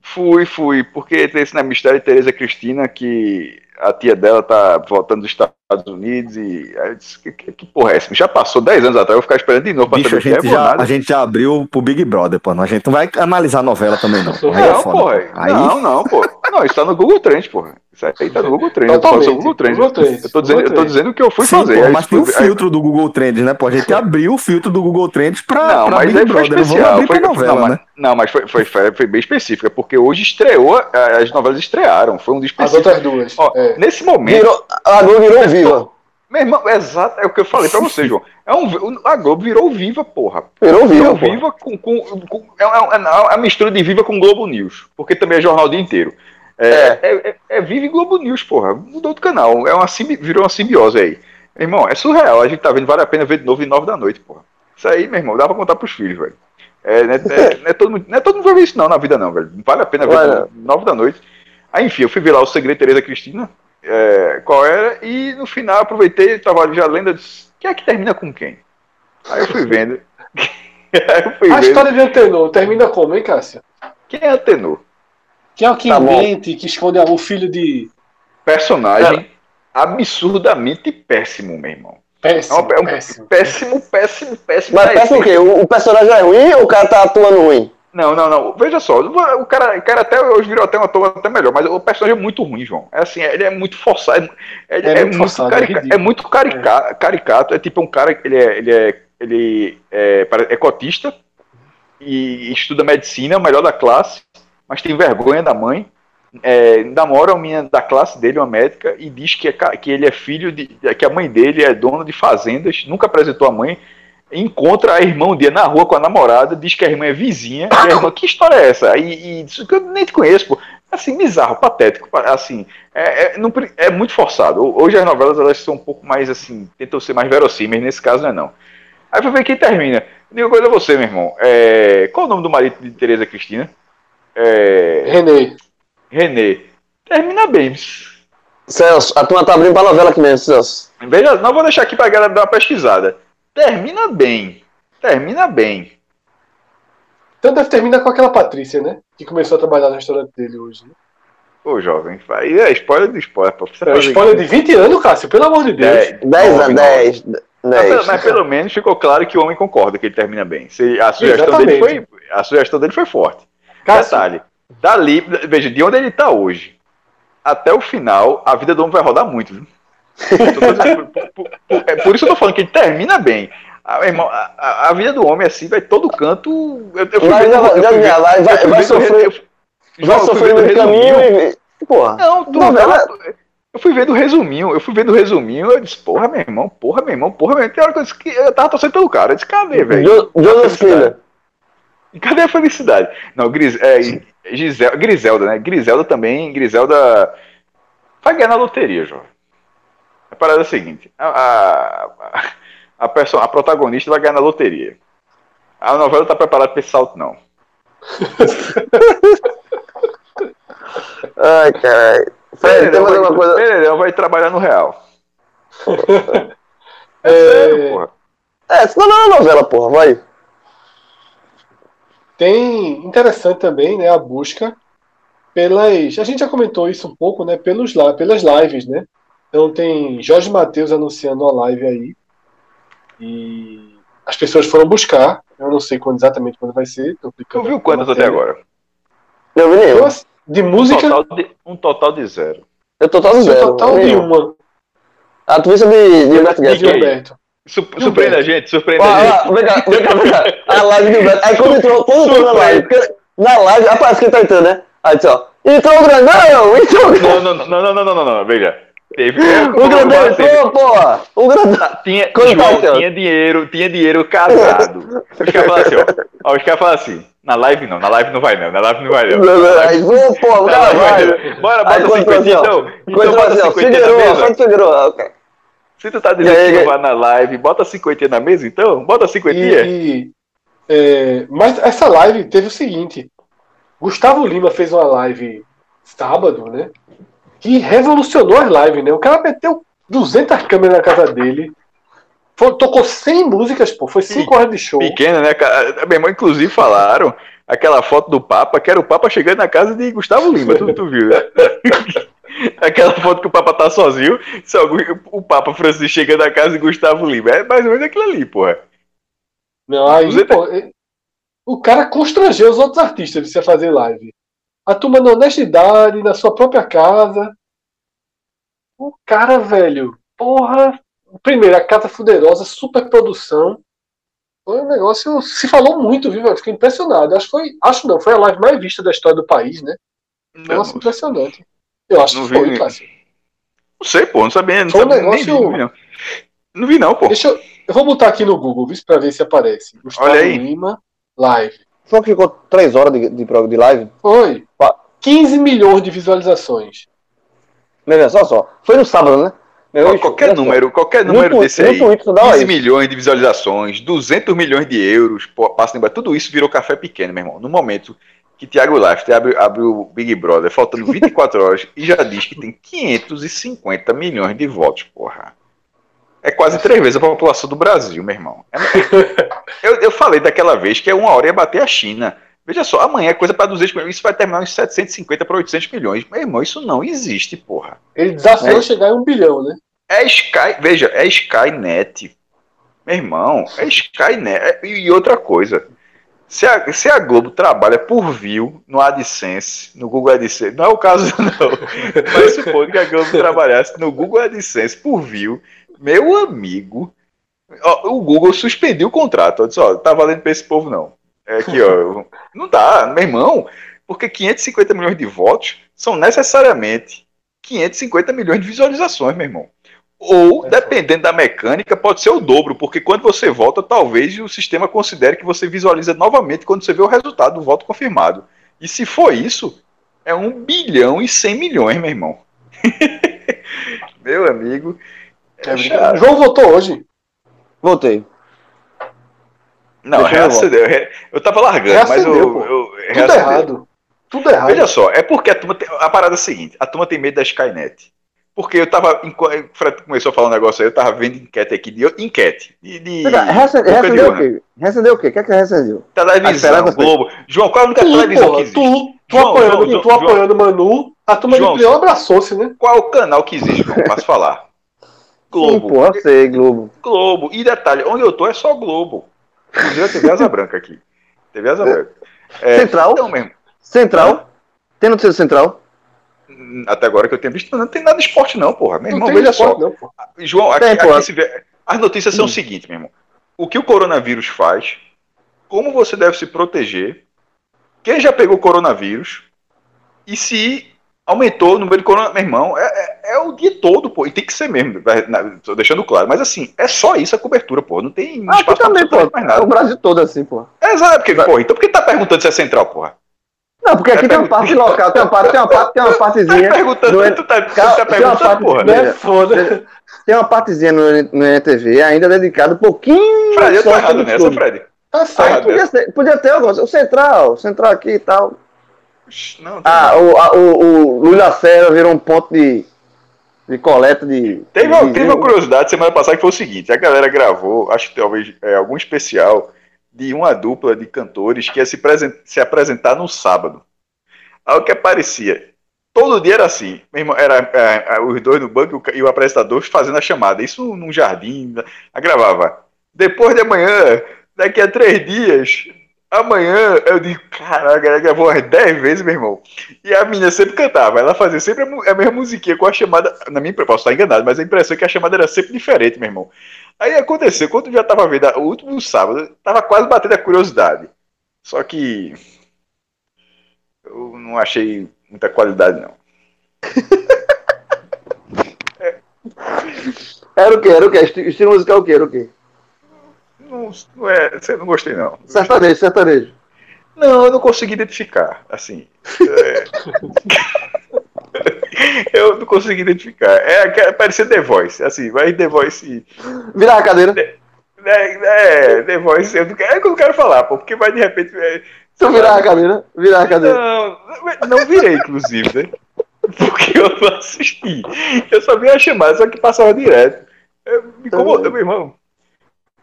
S2: Fui, fui, porque tem esse né, mistério de Tereza Cristina que a tia dela tá voltando dos Estados Unidos e aí eu disse, que, que, que porra é essa? Já passou 10 anos atrás, eu vou ficar esperando de novo pra
S1: Bicho, a
S2: saber que é,
S1: gente,
S2: vou
S1: já,
S2: nada.
S1: a gente já abriu pro Big Brother, pô. A gente não vai analisar a novela também, não. É
S2: Não,
S1: foda,
S2: porra.
S1: Aí,
S2: Não, não, pô. Não, isso tá no Google Trends, porra. Isso aí tá no Google Trends. Eu tô
S4: Totalmente.
S2: sobre o Google Trends.
S4: Google Trends.
S2: Eu tô dizendo, eu tô
S4: Google
S2: dizendo que eu fui
S1: Sim,
S2: fazer.
S1: pô, mas tem o filtro do Google Trends, né? Pô, a gente abriu o filtro do Google Trends pra,
S2: Não,
S1: pra
S2: mas
S1: Big
S2: aí foi
S1: Brother. Vamos
S2: especial. Foi,
S1: novela,
S2: não, mas,
S1: né?
S2: não, mas foi, foi, foi, foi bem específica, porque hoje estreou, as novelas estrearam. Foi um dos
S4: As
S2: específicos.
S4: outras duas.
S2: Ó,
S4: é.
S2: Nesse momento,
S3: Virou, a Globo virou viva.
S2: meu irmão, exato, é o que eu falei pra você, João. É um, a Globo virou viva, porra.
S3: Virou viva,
S2: Virou viva com, com, com- é, uma- é uma- é a mistura de Viva com Globo News, porque também é jornal o dia inteiro. É, é. é, é Viva e Globo News, porra. Mudou do canal. É uma, simbi- virou uma simbiose aí. Irmão, é surreal. A gente tá vendo, vale a pena ver de novo de 9 da noite, porra. Isso aí, meu irmão, dá pra contar pros filhos, velho. É, não, é, é- não é todo, mundo- não é todo mundo vai ver isso não na vida, não, velho. Vale a pena ver 9 da noite. Aí, enfim, eu fui ver lá o Segredo Tereza Cristina, é, qual era, e no final aproveitei, tava já lendo, disse, quem é que termina com quem? Aí eu fui vendo. eu fui
S4: A
S2: vendo.
S4: história de Antenor termina como, hein, Cássio?
S2: Quem é Atenor?
S4: Que é o que
S3: Tá bom.
S4: invente, que esconde o filho de.
S2: Personagem absurdamente péssimo, meu irmão. É,
S4: Péssimo,
S2: é um
S4: péssimo.
S2: péssimo, péssimo, péssimo.
S3: Mas
S2: É,
S3: pensa o quê? O, o personagem é ruim ou o cara tá atuando ruim?
S2: Não, não, não. Veja só, o cara, o cara até hoje virou até uma toma até melhor, mas o personagem é muito ruim, João. É assim, ele é muito forçado, é, ele
S4: É
S2: é,
S4: muito
S2: muito,
S4: forçado, é
S2: carica- é
S4: ridículo.
S2: muito carica- caricato. É tipo um cara que ele é, ele é, ele é, é cotista e estuda medicina, o melhor da classe, mas tem vergonha da mãe. É, namora uma menina da classe dele, uma médica, e diz que, é, que ele é filho de. que a mãe dele é dona de fazendas, nunca apresentou a mãe, encontra a irmã um dia na rua com a namorada, diz que a irmã é vizinha, e a irmã, que história é essa? E, e diz que eu nem te conheço, pô. Assim, bizarro, patético, pa- assim, é, é, não é muito forçado. Hoje as novelas, elas são um pouco mais, assim, tentam ser mais verossímeis, nesse caso não é não. Aí vai ver quem termina. Uma coisa a você, meu irmão, é, qual o nome do marido de Tereza Cristina? É,
S4: René.
S2: Renê. Termina bem.
S3: Celso, a turma tá abrindo pra novela aqui mesmo, Celso.
S2: Veja, não vou deixar aqui pra galera dar uma pesquisada. Termina bem. Termina bem.
S4: Então deve terminar com aquela Patrícia, né? Que começou a trabalhar no restaurante dele hoje. Né?
S2: Ô, jovem, aí é spoiler do spoiler, pô. Você
S4: É um spoiler de 20 anos, Cássio, pelo amor de Deus.
S2: Dez,
S3: 10
S2: nove,
S3: anos,
S2: nove.
S3: 10.
S2: Mas, pelo-
S3: 10.
S2: mas pelo menos ficou claro que o homem concorda que ele termina bem. Se- A sugestão, dele foi, a sugestão dele foi forte.
S4: Cássio,
S2: Detalhe. Dali, veja, de onde ele tá hoje até o final, a vida do homem vai rodar muito, viu? Dizendo, por- por- por- é por isso que eu tô falando que ele termina bem. Meu irmão, a, a- a vida do homem, assim, vai todo canto. Eu, eu fui
S3: Vai,
S2: vendo- eu fui
S3: vai- vai- vai sofrer-
S2: eu
S3: Vai no caminho
S2: resuminho.
S3: e. Porra.
S2: Não, tu não, eu fui vendo o resuminho, eu fui vendo o resuminho, eu disse, porra, meu irmão, porra, meu irmão, porra, meu irmão. Tem hora que eu disse que eu tava torcendo pelo cara. Eu disse, cadê, velho?
S3: Jo- Joseph Killer.
S2: Cadê a felicidade? Não, Gris, é, Gisel- Griselda, né? Griselda também, Griselda vai ganhar na loteria, João. A parada é a seguinte, a, a- a- a, perso a protagonista vai ganhar na loteria. A novela tá preparada pra esse salto, não.
S3: Ai, caralho. Mais
S2: vai,
S3: alguma coisa?
S2: Pereirão vai trabalhar no Real.
S4: É,
S2: Sério, porra.
S3: É, senão não é uma novela, porra, vai.
S4: Tem interessante também, né, a busca pelas. A gente já comentou isso um pouco, né, pelos la- pelas lives, né? Então tem Jorge Matheus anunciando uma live aí e as pessoas foram buscar. Eu não sei quando exatamente quando vai ser. Tô
S2: Tu viu quantas até agora?
S3: Não vi nenhum.
S4: Nossa, De
S2: Um
S4: música,
S2: total de, um total de zero.
S3: Eu todo
S4: um
S3: zero.
S4: total de uma.
S3: Ah, tu viu de, de Humberto
S4: De? Gilberto.
S2: Su- surpreende a gente, surpreende a gente.
S3: vem cá, vem cá, vem cá. A live de Humberto. Aí quando entrou, quando entrou na live, na live, aparece quem tá entrando, né? Aí disse, ó, entrou o grandão, entrou o grandão.
S2: Não, não, não, não, não, não, não, não, veja. Teve.
S3: O grandão entrou, porra. O grandão.
S2: Tinha,
S3: Quando
S2: João,
S3: tá assim,
S2: tinha dinheiro, tinha dinheiro casado. Os caras falam assim, ó. ó. Os caras falam assim, na live não, na live não vai não, na live não vai não.
S3: Aí, ô, porra, o
S2: Na
S3: cara
S2: live
S3: vai.
S2: não. Bora,
S3: Aí
S2: bota
S3: quando
S2: 50
S3: assim,
S2: então. Então bota
S3: assim, ó,
S2: 50 na
S3: Figueiredo,
S2: mesa.
S3: Ok.
S2: Se tu tá dizendo
S3: aí,
S2: que não vai na live, bota 50 na mesa então. Bota 50.
S4: E, e, é, mas essa live teve o seguinte: Gustavo Lima fez uma live sábado, né? Que revolucionou as lives, né? O cara meteu 200 câmeras na casa dele, foi- tocou 100 músicas, pô, foi 5 horas de show.
S2: Pequena, né? cara? Meu irmão, inclusive, falaram aquela foto do Papa, que era o Papa chegando na casa de Gustavo Lima, tu, tu viu? né? aquela foto que o Papa tá sozinho, só o Papa Francisco chegando na casa de Gustavo Lima. É mais ou menos aquilo ali, porra.
S4: Não, aí,
S2: 200
S4: pô, o cara constrangeu os outros artistas de você fazer live. A turma na honestidade, na sua própria casa. O cara, velho, porra. Primeiro, a Casa Fuderosa, super produção. Foi um negócio. Se falou muito, viu? Eu fiquei impressionado. Acho que foi. Acho não, foi a live mais vista da história do país, né? Nossa, impressionante. Eu acho
S2: Não
S4: que foi,
S2: vi.
S4: Cássio.
S2: não sei, pô, não sabia. Não,
S4: Foi um
S2: sabia, nem
S4: negócio-
S2: vi, não vi, não. Não vi, não, pô.
S4: Deixa eu. Eu vou botar aqui no Google, viu, pra ver se aparece. Gustavo
S2: Olha aí.
S4: Lima, live.
S3: Foi que ficou 3 horas de, de, de live?
S4: Foi.
S3: Qua-
S4: 15 milhões de visualizações.
S3: Meu só, só. Foi no sábado, né? Meu
S2: qualquer
S3: só.
S2: número, qualquer número
S3: twi-
S2: desse
S3: no
S2: aí.
S3: Dá
S2: 15
S3: isso.
S2: milhões de visualizações, 200 milhões de euros, pô, passa tudo isso virou café pequeno, meu irmão. No momento que Thiago Leifert abre, abre o Big Brother, faltando 24 horas, e já diz que tem 550 milhões de votos, porra. É quase três vezes a população do Brasil, meu irmão. É- eu, eu falei daquela vez que é uma hora ia bater a China. Veja só, amanhã é coisa para 200 milhões, isso vai terminar em 750 para 800 milhões. Meu irmão, isso não existe, porra.
S4: Ele desafiou
S3: É.
S4: chegar em um bilhão, né?
S2: É Sky, veja, é Skynet. Meu irmão, é Skynet. E outra coisa, se a, se a Globo trabalha por view no AdSense, no Google AdSense, não é o caso não, mas supondo que a Globo trabalhasse no Google AdSense por view, meu amigo, ó, o Google suspendeu o contrato, disse, ó, tá valendo pra esse povo não. É aqui, ó, não dá, meu irmão, porque 550 milhões de votos são necessariamente 550 milhões de visualizações, meu irmão. Ou,
S4: É
S2: dependendo da mecânica, pode ser o dobro, porque quando você volta, talvez o sistema considere que você visualiza novamente quando você vê o resultado do voto confirmado. E se for isso, é 1 bilhão e 100 milhões, meu irmão. meu amigo.
S4: É brincadeira. João votou hoje.
S3: Voltei.
S2: Não,
S3: eu
S2: reacendeu. Eu, eu tava largando, mas eu.
S4: Reacendeu,
S2: eu
S4: Tudo
S2: reacendeu.
S4: errado. Tudo errado.
S2: Veja só, é porque a turma tem, a parada é a seguinte, a turma tem medo da Skynet. Porque eu tava, Fred começou a falar um negócio aí, eu tava vendo enquete aqui, de, enquete, de, de de
S3: Recendeu o quê? Recendeu o quê? O que é que recendeu?
S2: televisão, Globo. João, qual é a única televisão que existe?
S4: tu, tu
S2: João,
S4: apoiando,
S2: João,
S4: tu
S2: João,
S4: apoiando o Manu, a turma
S2: João,
S4: de Prião abraçou-se, né?
S2: Qual é o canal que existe, João? Posso falar?
S3: Sim,
S2: Globo.
S3: porra, eu sei, Globo.
S2: Globo. E detalhe, onde eu tô é só Globo. Inclusive a TV Asa Branca aqui. TV Asa Branca. É,
S3: Central?
S2: Então mesmo.
S3: Central? Tem notícia do Central?
S2: Hum, Até agora que eu tenho visto, não tem nada de esporte não, porra. Meu
S4: Não
S2: irmão,
S4: tem
S2: veja só.
S4: esporte, não, pô.
S2: João, aqui,
S3: Tem, pô.
S2: aqui se vê- as notícias são o seguinte, meu irmão. O que o coronavírus faz, como você deve se proteger, quem já pegou coronavírus e se aumentou o número de coronavírus. Meu irmão, é, é- é o dia todo, pô. E tem que ser mesmo, tô deixando claro. Mas assim, é só isso a cobertura, pô. Não tem
S3: Ah,
S2: espaço pra
S3: também, pô.
S2: absolutamente mais
S3: É o
S2: nada.
S3: Brasil todo assim, pô.
S2: É exato, porque, pô, então por que tá perguntando se é central, porra?
S3: Não, porque aqui
S2: Tá
S3: tem uma parte local, tem uma parte, tem uma parte, tem uma partezinha.
S2: Tá perguntando,
S3: no-
S2: tu tá, tu tá
S3: tem uma parte-
S2: porra.
S3: Né?
S4: É foda.
S3: Tem uma partezinha no, no NTV ainda dedicada um pouquinho.
S2: Fred, eu tô errado nessa,
S3: clube.
S2: Fred.
S4: Tá
S3: Aí
S4: certo.
S3: podia, ser- podia ter alguns. O Central, o Central aqui e tal.
S2: Não,
S3: Ah,
S2: não.
S3: o, a, o, o Luiz Lacerda virou um ponto de, de coleta de.
S2: Teve, uma-
S3: de-
S2: teve uma curiosidade semana passada que foi o seguinte: a galera gravou, acho que talvez é, algum especial de uma dupla de cantores que ia se, se apresentar no sábado. Aí o que aparecia? Todo dia era assim, meu irmão, era é, é, os dois no banco e o apresentador fazendo a chamada. Isso num jardim, a gravava. Depois de amanhã, daqui a três dias, amanhã, eu digo, caraca, a galera gravou umas dez vezes, meu irmão. E a menina sempre cantava, ela fazia sempre a, a mesma musiquinha com a chamada. Na minha posso estar enganado, mas a impressão é que a chamada era sempre diferente, meu irmão. Aí aconteceu, quando eu já tava vendo o último sábado, tava quase batendo a curiosidade. Só que. Eu não achei muita qualidade, não.
S3: Era o quê? Era o quê? Esti- Estilo musical o quê? Era o quê?
S2: Não, não é, não gostei, não.
S3: Sertanejo, sertanejo.
S2: Não, eu não consegui identificar. Assim. é. eu não consegui identificar. É, aquela- parecia The Voice. Assim, vai The Voice.
S3: Virar a cadeira.
S2: É, é The Voice. Eu não, quero- é que eu não quero falar, pô, porque vai de repente. É,
S3: Tu virar a cadeira. Virar a cadeira.
S2: Não, não virei, inclusive, né? Porque eu não assisti. Eu só vi a chamada, só que passava direto. Eu, me incomodou, meu irmão.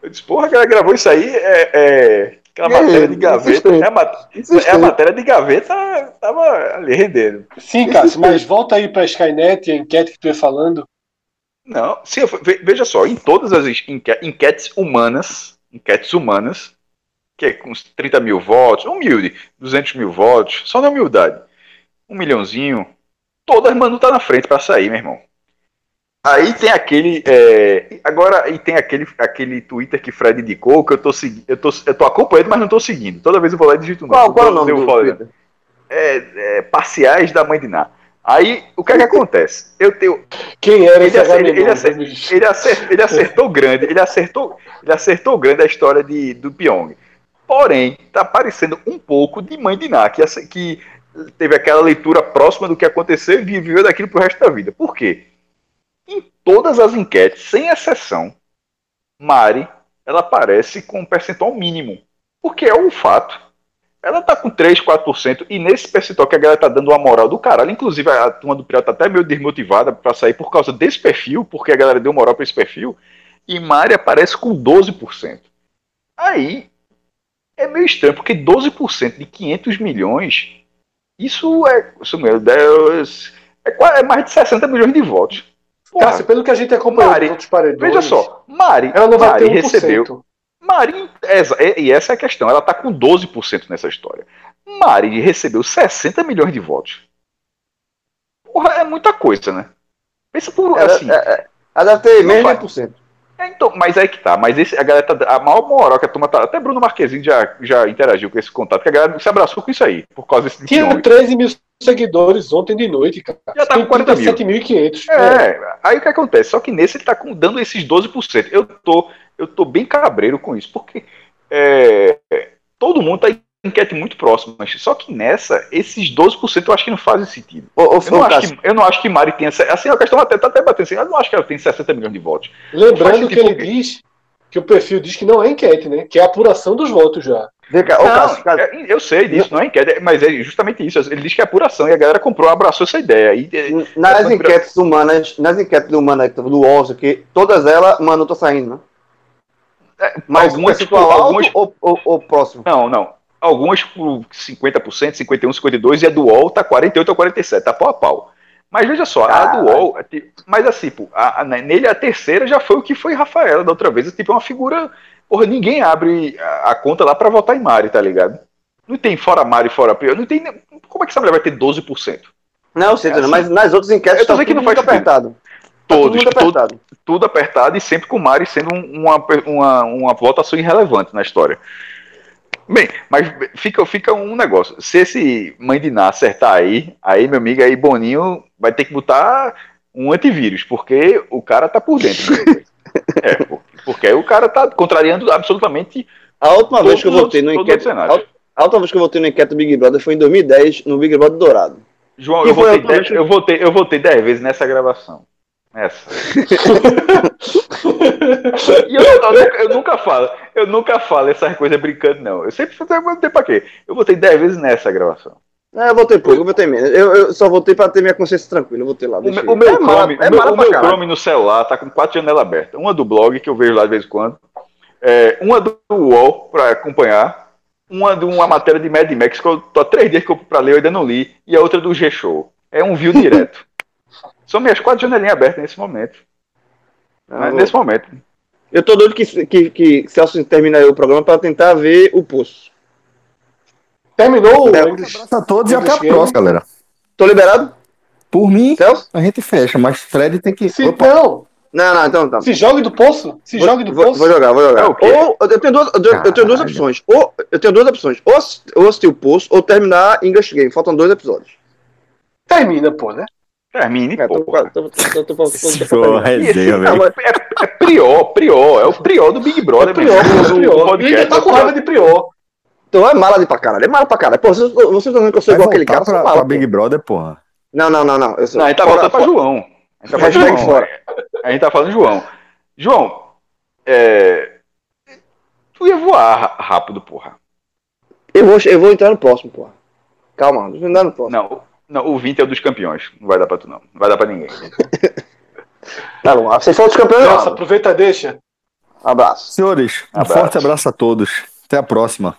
S2: Eu disse, porra, que ela gravou isso aí, é, é aquela
S3: É,
S2: matéria de gaveta. É a, é a matéria de gaveta, tava ali rendendo.
S4: Sim, Cássio, mas volta aí pra Skynet, a enquete que tu ia falando.
S2: Não, sim, veja só, em todas as enque- enquetes humanas, enquetes humanas, que é com uns 30 mil votos, humilde, 200 mil votos, só na humildade, um milhãozinho, todas Manu tá na frente pra sair, meu irmão. Aí tem aquele, é, agora, e tem aquele, aquele Twitter que Fred indicou, que eu tô, segui- eu tô, eu tô acompanhando, mas não tô seguindo. Toda vez eu vou lá e digito
S3: Qual, qual é o nome do Twitter?
S2: é, é, parciais da mãe de Ná. Aí, o que é que acontece? Eu tenho,
S4: Quem era
S2: Ele
S4: esse
S2: acertou- ele acertou- ele acertou, ele acertou grande, ele acertou, ele acertou grande a história de, do Pyong. Porém, tá parecendo um pouco de mãe de Ná, que, que teve aquela leitura próxima do que aconteceu e viveu daquilo pro resto da vida. Por quê? Todas as enquetes, sem exceção, Mari, ela aparece com um percentual mínimo. Porque é um fato. Ela tá com 3, 4%, e nesse percentual que a galera tá dando uma moral do caralho, inclusive a turma do Pirata tá até meio desmotivada pra sair por causa desse perfil, porque a galera deu moral pra esse perfil, e Mari aparece com 12%. Aí, é meio estranho, porque 12% de 500 milhões, isso é, isso, Deus, é, qua- é mais de 60 milhões de votos. Porra,
S4: Cássio, pelo que a gente acompanhou
S2: Mari,
S4: outros paredões,
S2: veja só, Mari,
S4: ela não vai
S2: Mari
S4: ter 1%.
S2: recebeu Mari, essa- e essa é a questão, ela tá com 12% nessa história. Mari recebeu 60 milhões de votos. Porra, é muita coisa, né? Pensa por
S3: Ela,
S2: assim.
S3: é, é, ela deve ter menos de 1%.
S2: É, então, mas aí que tá. Mas esse, a galera tá. A maior moral que a turma tá. Até Bruno Marquezine já, já interagiu com esse contato, que a galera se abraçou com isso aí, por causa desse
S4: Tinha
S2: Pyong.
S4: 13 mil seguidores ontem de noite, cara.
S2: Já tá com
S4: Tem
S2: 40 mil.
S4: 37.500.
S2: É, aí o que acontece? Só que nesse ele tá com- dando esses 12%. Eu tô, eu tô bem cabreiro com isso, porque é, todo mundo tá enquete muito próxima. Só que nessa, esses 12% eu acho que não fazem sentido.
S3: Ô, ô,
S2: Eu não, acho que, eu não acho que Mari tenha. Assim, a questão até tá até batendo assim. Eu não acho que ela tem 60 milhões de votos.
S4: Lembrando que ele diz que o perfil diz que não é enquete, né? Que é apuração dos votos já.
S3: vem cá,
S2: Não,
S3: Cássio, Cássio,
S2: é- eu sei disso, não é enquete, mas é justamente isso. Ele diz que é apuração e a galera comprou, abraçou essa ideia. E, é,
S3: nas
S2: essa-
S3: enquetes humanas, nas enquetes humanas do UOL, que todas elas, mano, tá saindo, né?
S2: é,
S3: Mas
S2: algumas,
S3: percentual alto
S2: algumas,
S3: ou, ou, ou próximo?
S2: Não, não. Algumas por 50%, 51%, 52%, e a do UOL tá 48% a 47%, tá pau a pau. Mas veja só, a
S3: Caralho.
S2: do UOL, é mas assim, pô, a- a- nele a terceira já foi o que foi Rafaela da outra vez. É tipo uma figura. Porra, ninguém abre a, a conta lá pra votar em Mari, tá ligado? Não tem fora Mari, fora Pio. Não tem. Como é que essa mulher vai ter 12%?
S3: Não, sei,
S2: É assim.
S3: mas nas outras enquetes
S2: Eu tô
S3: tá
S2: que
S3: tudo
S2: não faz
S3: apertado. Tá tudo
S2: Todos,
S3: muito
S2: todos,
S3: apertado.
S2: tudo apertado e sempre com Mari sendo um- uma, uma, uma votação irrelevante na história. Bem, mas fica, fica um negócio. Se esse mãe de Ná acertar aí, aí, meu amigo, aí Boninho vai ter que botar um antivírus, porque o cara tá por dentro. é, porque aí o cara tá contrariando absolutamente
S3: A última vez que eu votei no enquete. A, última vez que eu votei no enquete do Big Brother foi em 2010, no Big Brother Dourado.
S2: João, eu votei, dez,
S3: última
S2: eu, votei, eu votei dez vezes nessa gravação. Essa. E eu, eu nunca, eu nunca falo, eu nunca falo essas coisas brincando, não. Eu sempre eu votei pra quê? Eu votei dez vezes nessa gravação.
S3: É, eu votei pouco, eu votei menos. Eu, eu só votei pra ter minha consciência tranquila. Eu votei lá.
S2: O, meu-
S3: aí.
S2: o meu,
S3: é
S2: Chrome,
S3: é
S2: o meu. Chrome no celular tá com quatro janelas abertas. Uma do blog, que eu vejo lá de vez em quando. É, uma do UOL pra acompanhar. Uma de uma matéria de Mad Max que eu tô há três dias que eu pra ler, eu ainda não li. E a outra do G-Show. É um view direto. São minhas quatro janelinhas abertas nesse momento. Né? Nesse momento.
S3: Eu tô doido que, que, que Celso termine aí o programa pra tentar ver o poço.
S4: Terminou o.
S1: Abraço a todos e até a próxima, galera.
S3: Tô liberado?
S1: Por mim,
S3: Celso?
S1: a gente fecha, mas Fred tem que.
S4: Se,
S1: Opa,
S4: não,
S3: Não, não, então tá.
S4: se jogue do poço. Se
S3: Vou-
S4: jogue do
S3: vou,
S4: poço.
S3: vou jogar, vou jogar.
S2: É
S3: ou eu tenho duas, eu tenho, eu tenho duas opções. Ou eu tenho duas opções. Ou, ou assistir o poço ou terminar English Game. Faltam dois episódios.
S4: Termina, pô, né?
S2: Termine,
S3: É,
S1: esse- resenha,
S2: não,
S1: velho.
S2: é, é prior, prior, é o prior do Big Brother,
S4: É pior,
S2: mesmo,
S4: é pior. E
S2: podcast,
S4: tá
S2: é o
S4: com
S2: prior.
S4: raiva de prior.
S3: Então é mala de pra caralho. É mala pra caralho. Pô, vocês, estão dizendo que eu sou igual aquele cara.
S1: pra,
S3: mala,
S1: pra
S3: pô.
S1: Big Brother, porra.
S3: Não, não, não, não. Eu sou,
S2: Não, a gente tá
S3: fora-
S2: voltando pra
S3: fora-
S2: João. A gente tá falando João.
S3: fora.
S2: A gente tá falando João. João, é... tu ia voar rápido, porra.
S3: Eu vou, eu vou entrar no próximo, porra. Calma, deixa eu entrar no próximo.
S2: Não, não, o 20 é o dos campeões. Não vai dar pra tu, não. Não vai dar pra ninguém.
S3: Tá bom. Vocês foram dos campeões.
S4: Nossa, aproveita e deixa.
S3: Abraço.
S1: Senhores, um
S2: Abraço.
S1: forte abraço a todos. Até a próxima.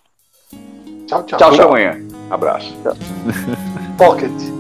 S4: Tchau, tchau.
S3: Tchau, tchau.
S2: amanhã. Abraço.
S4: Pocket.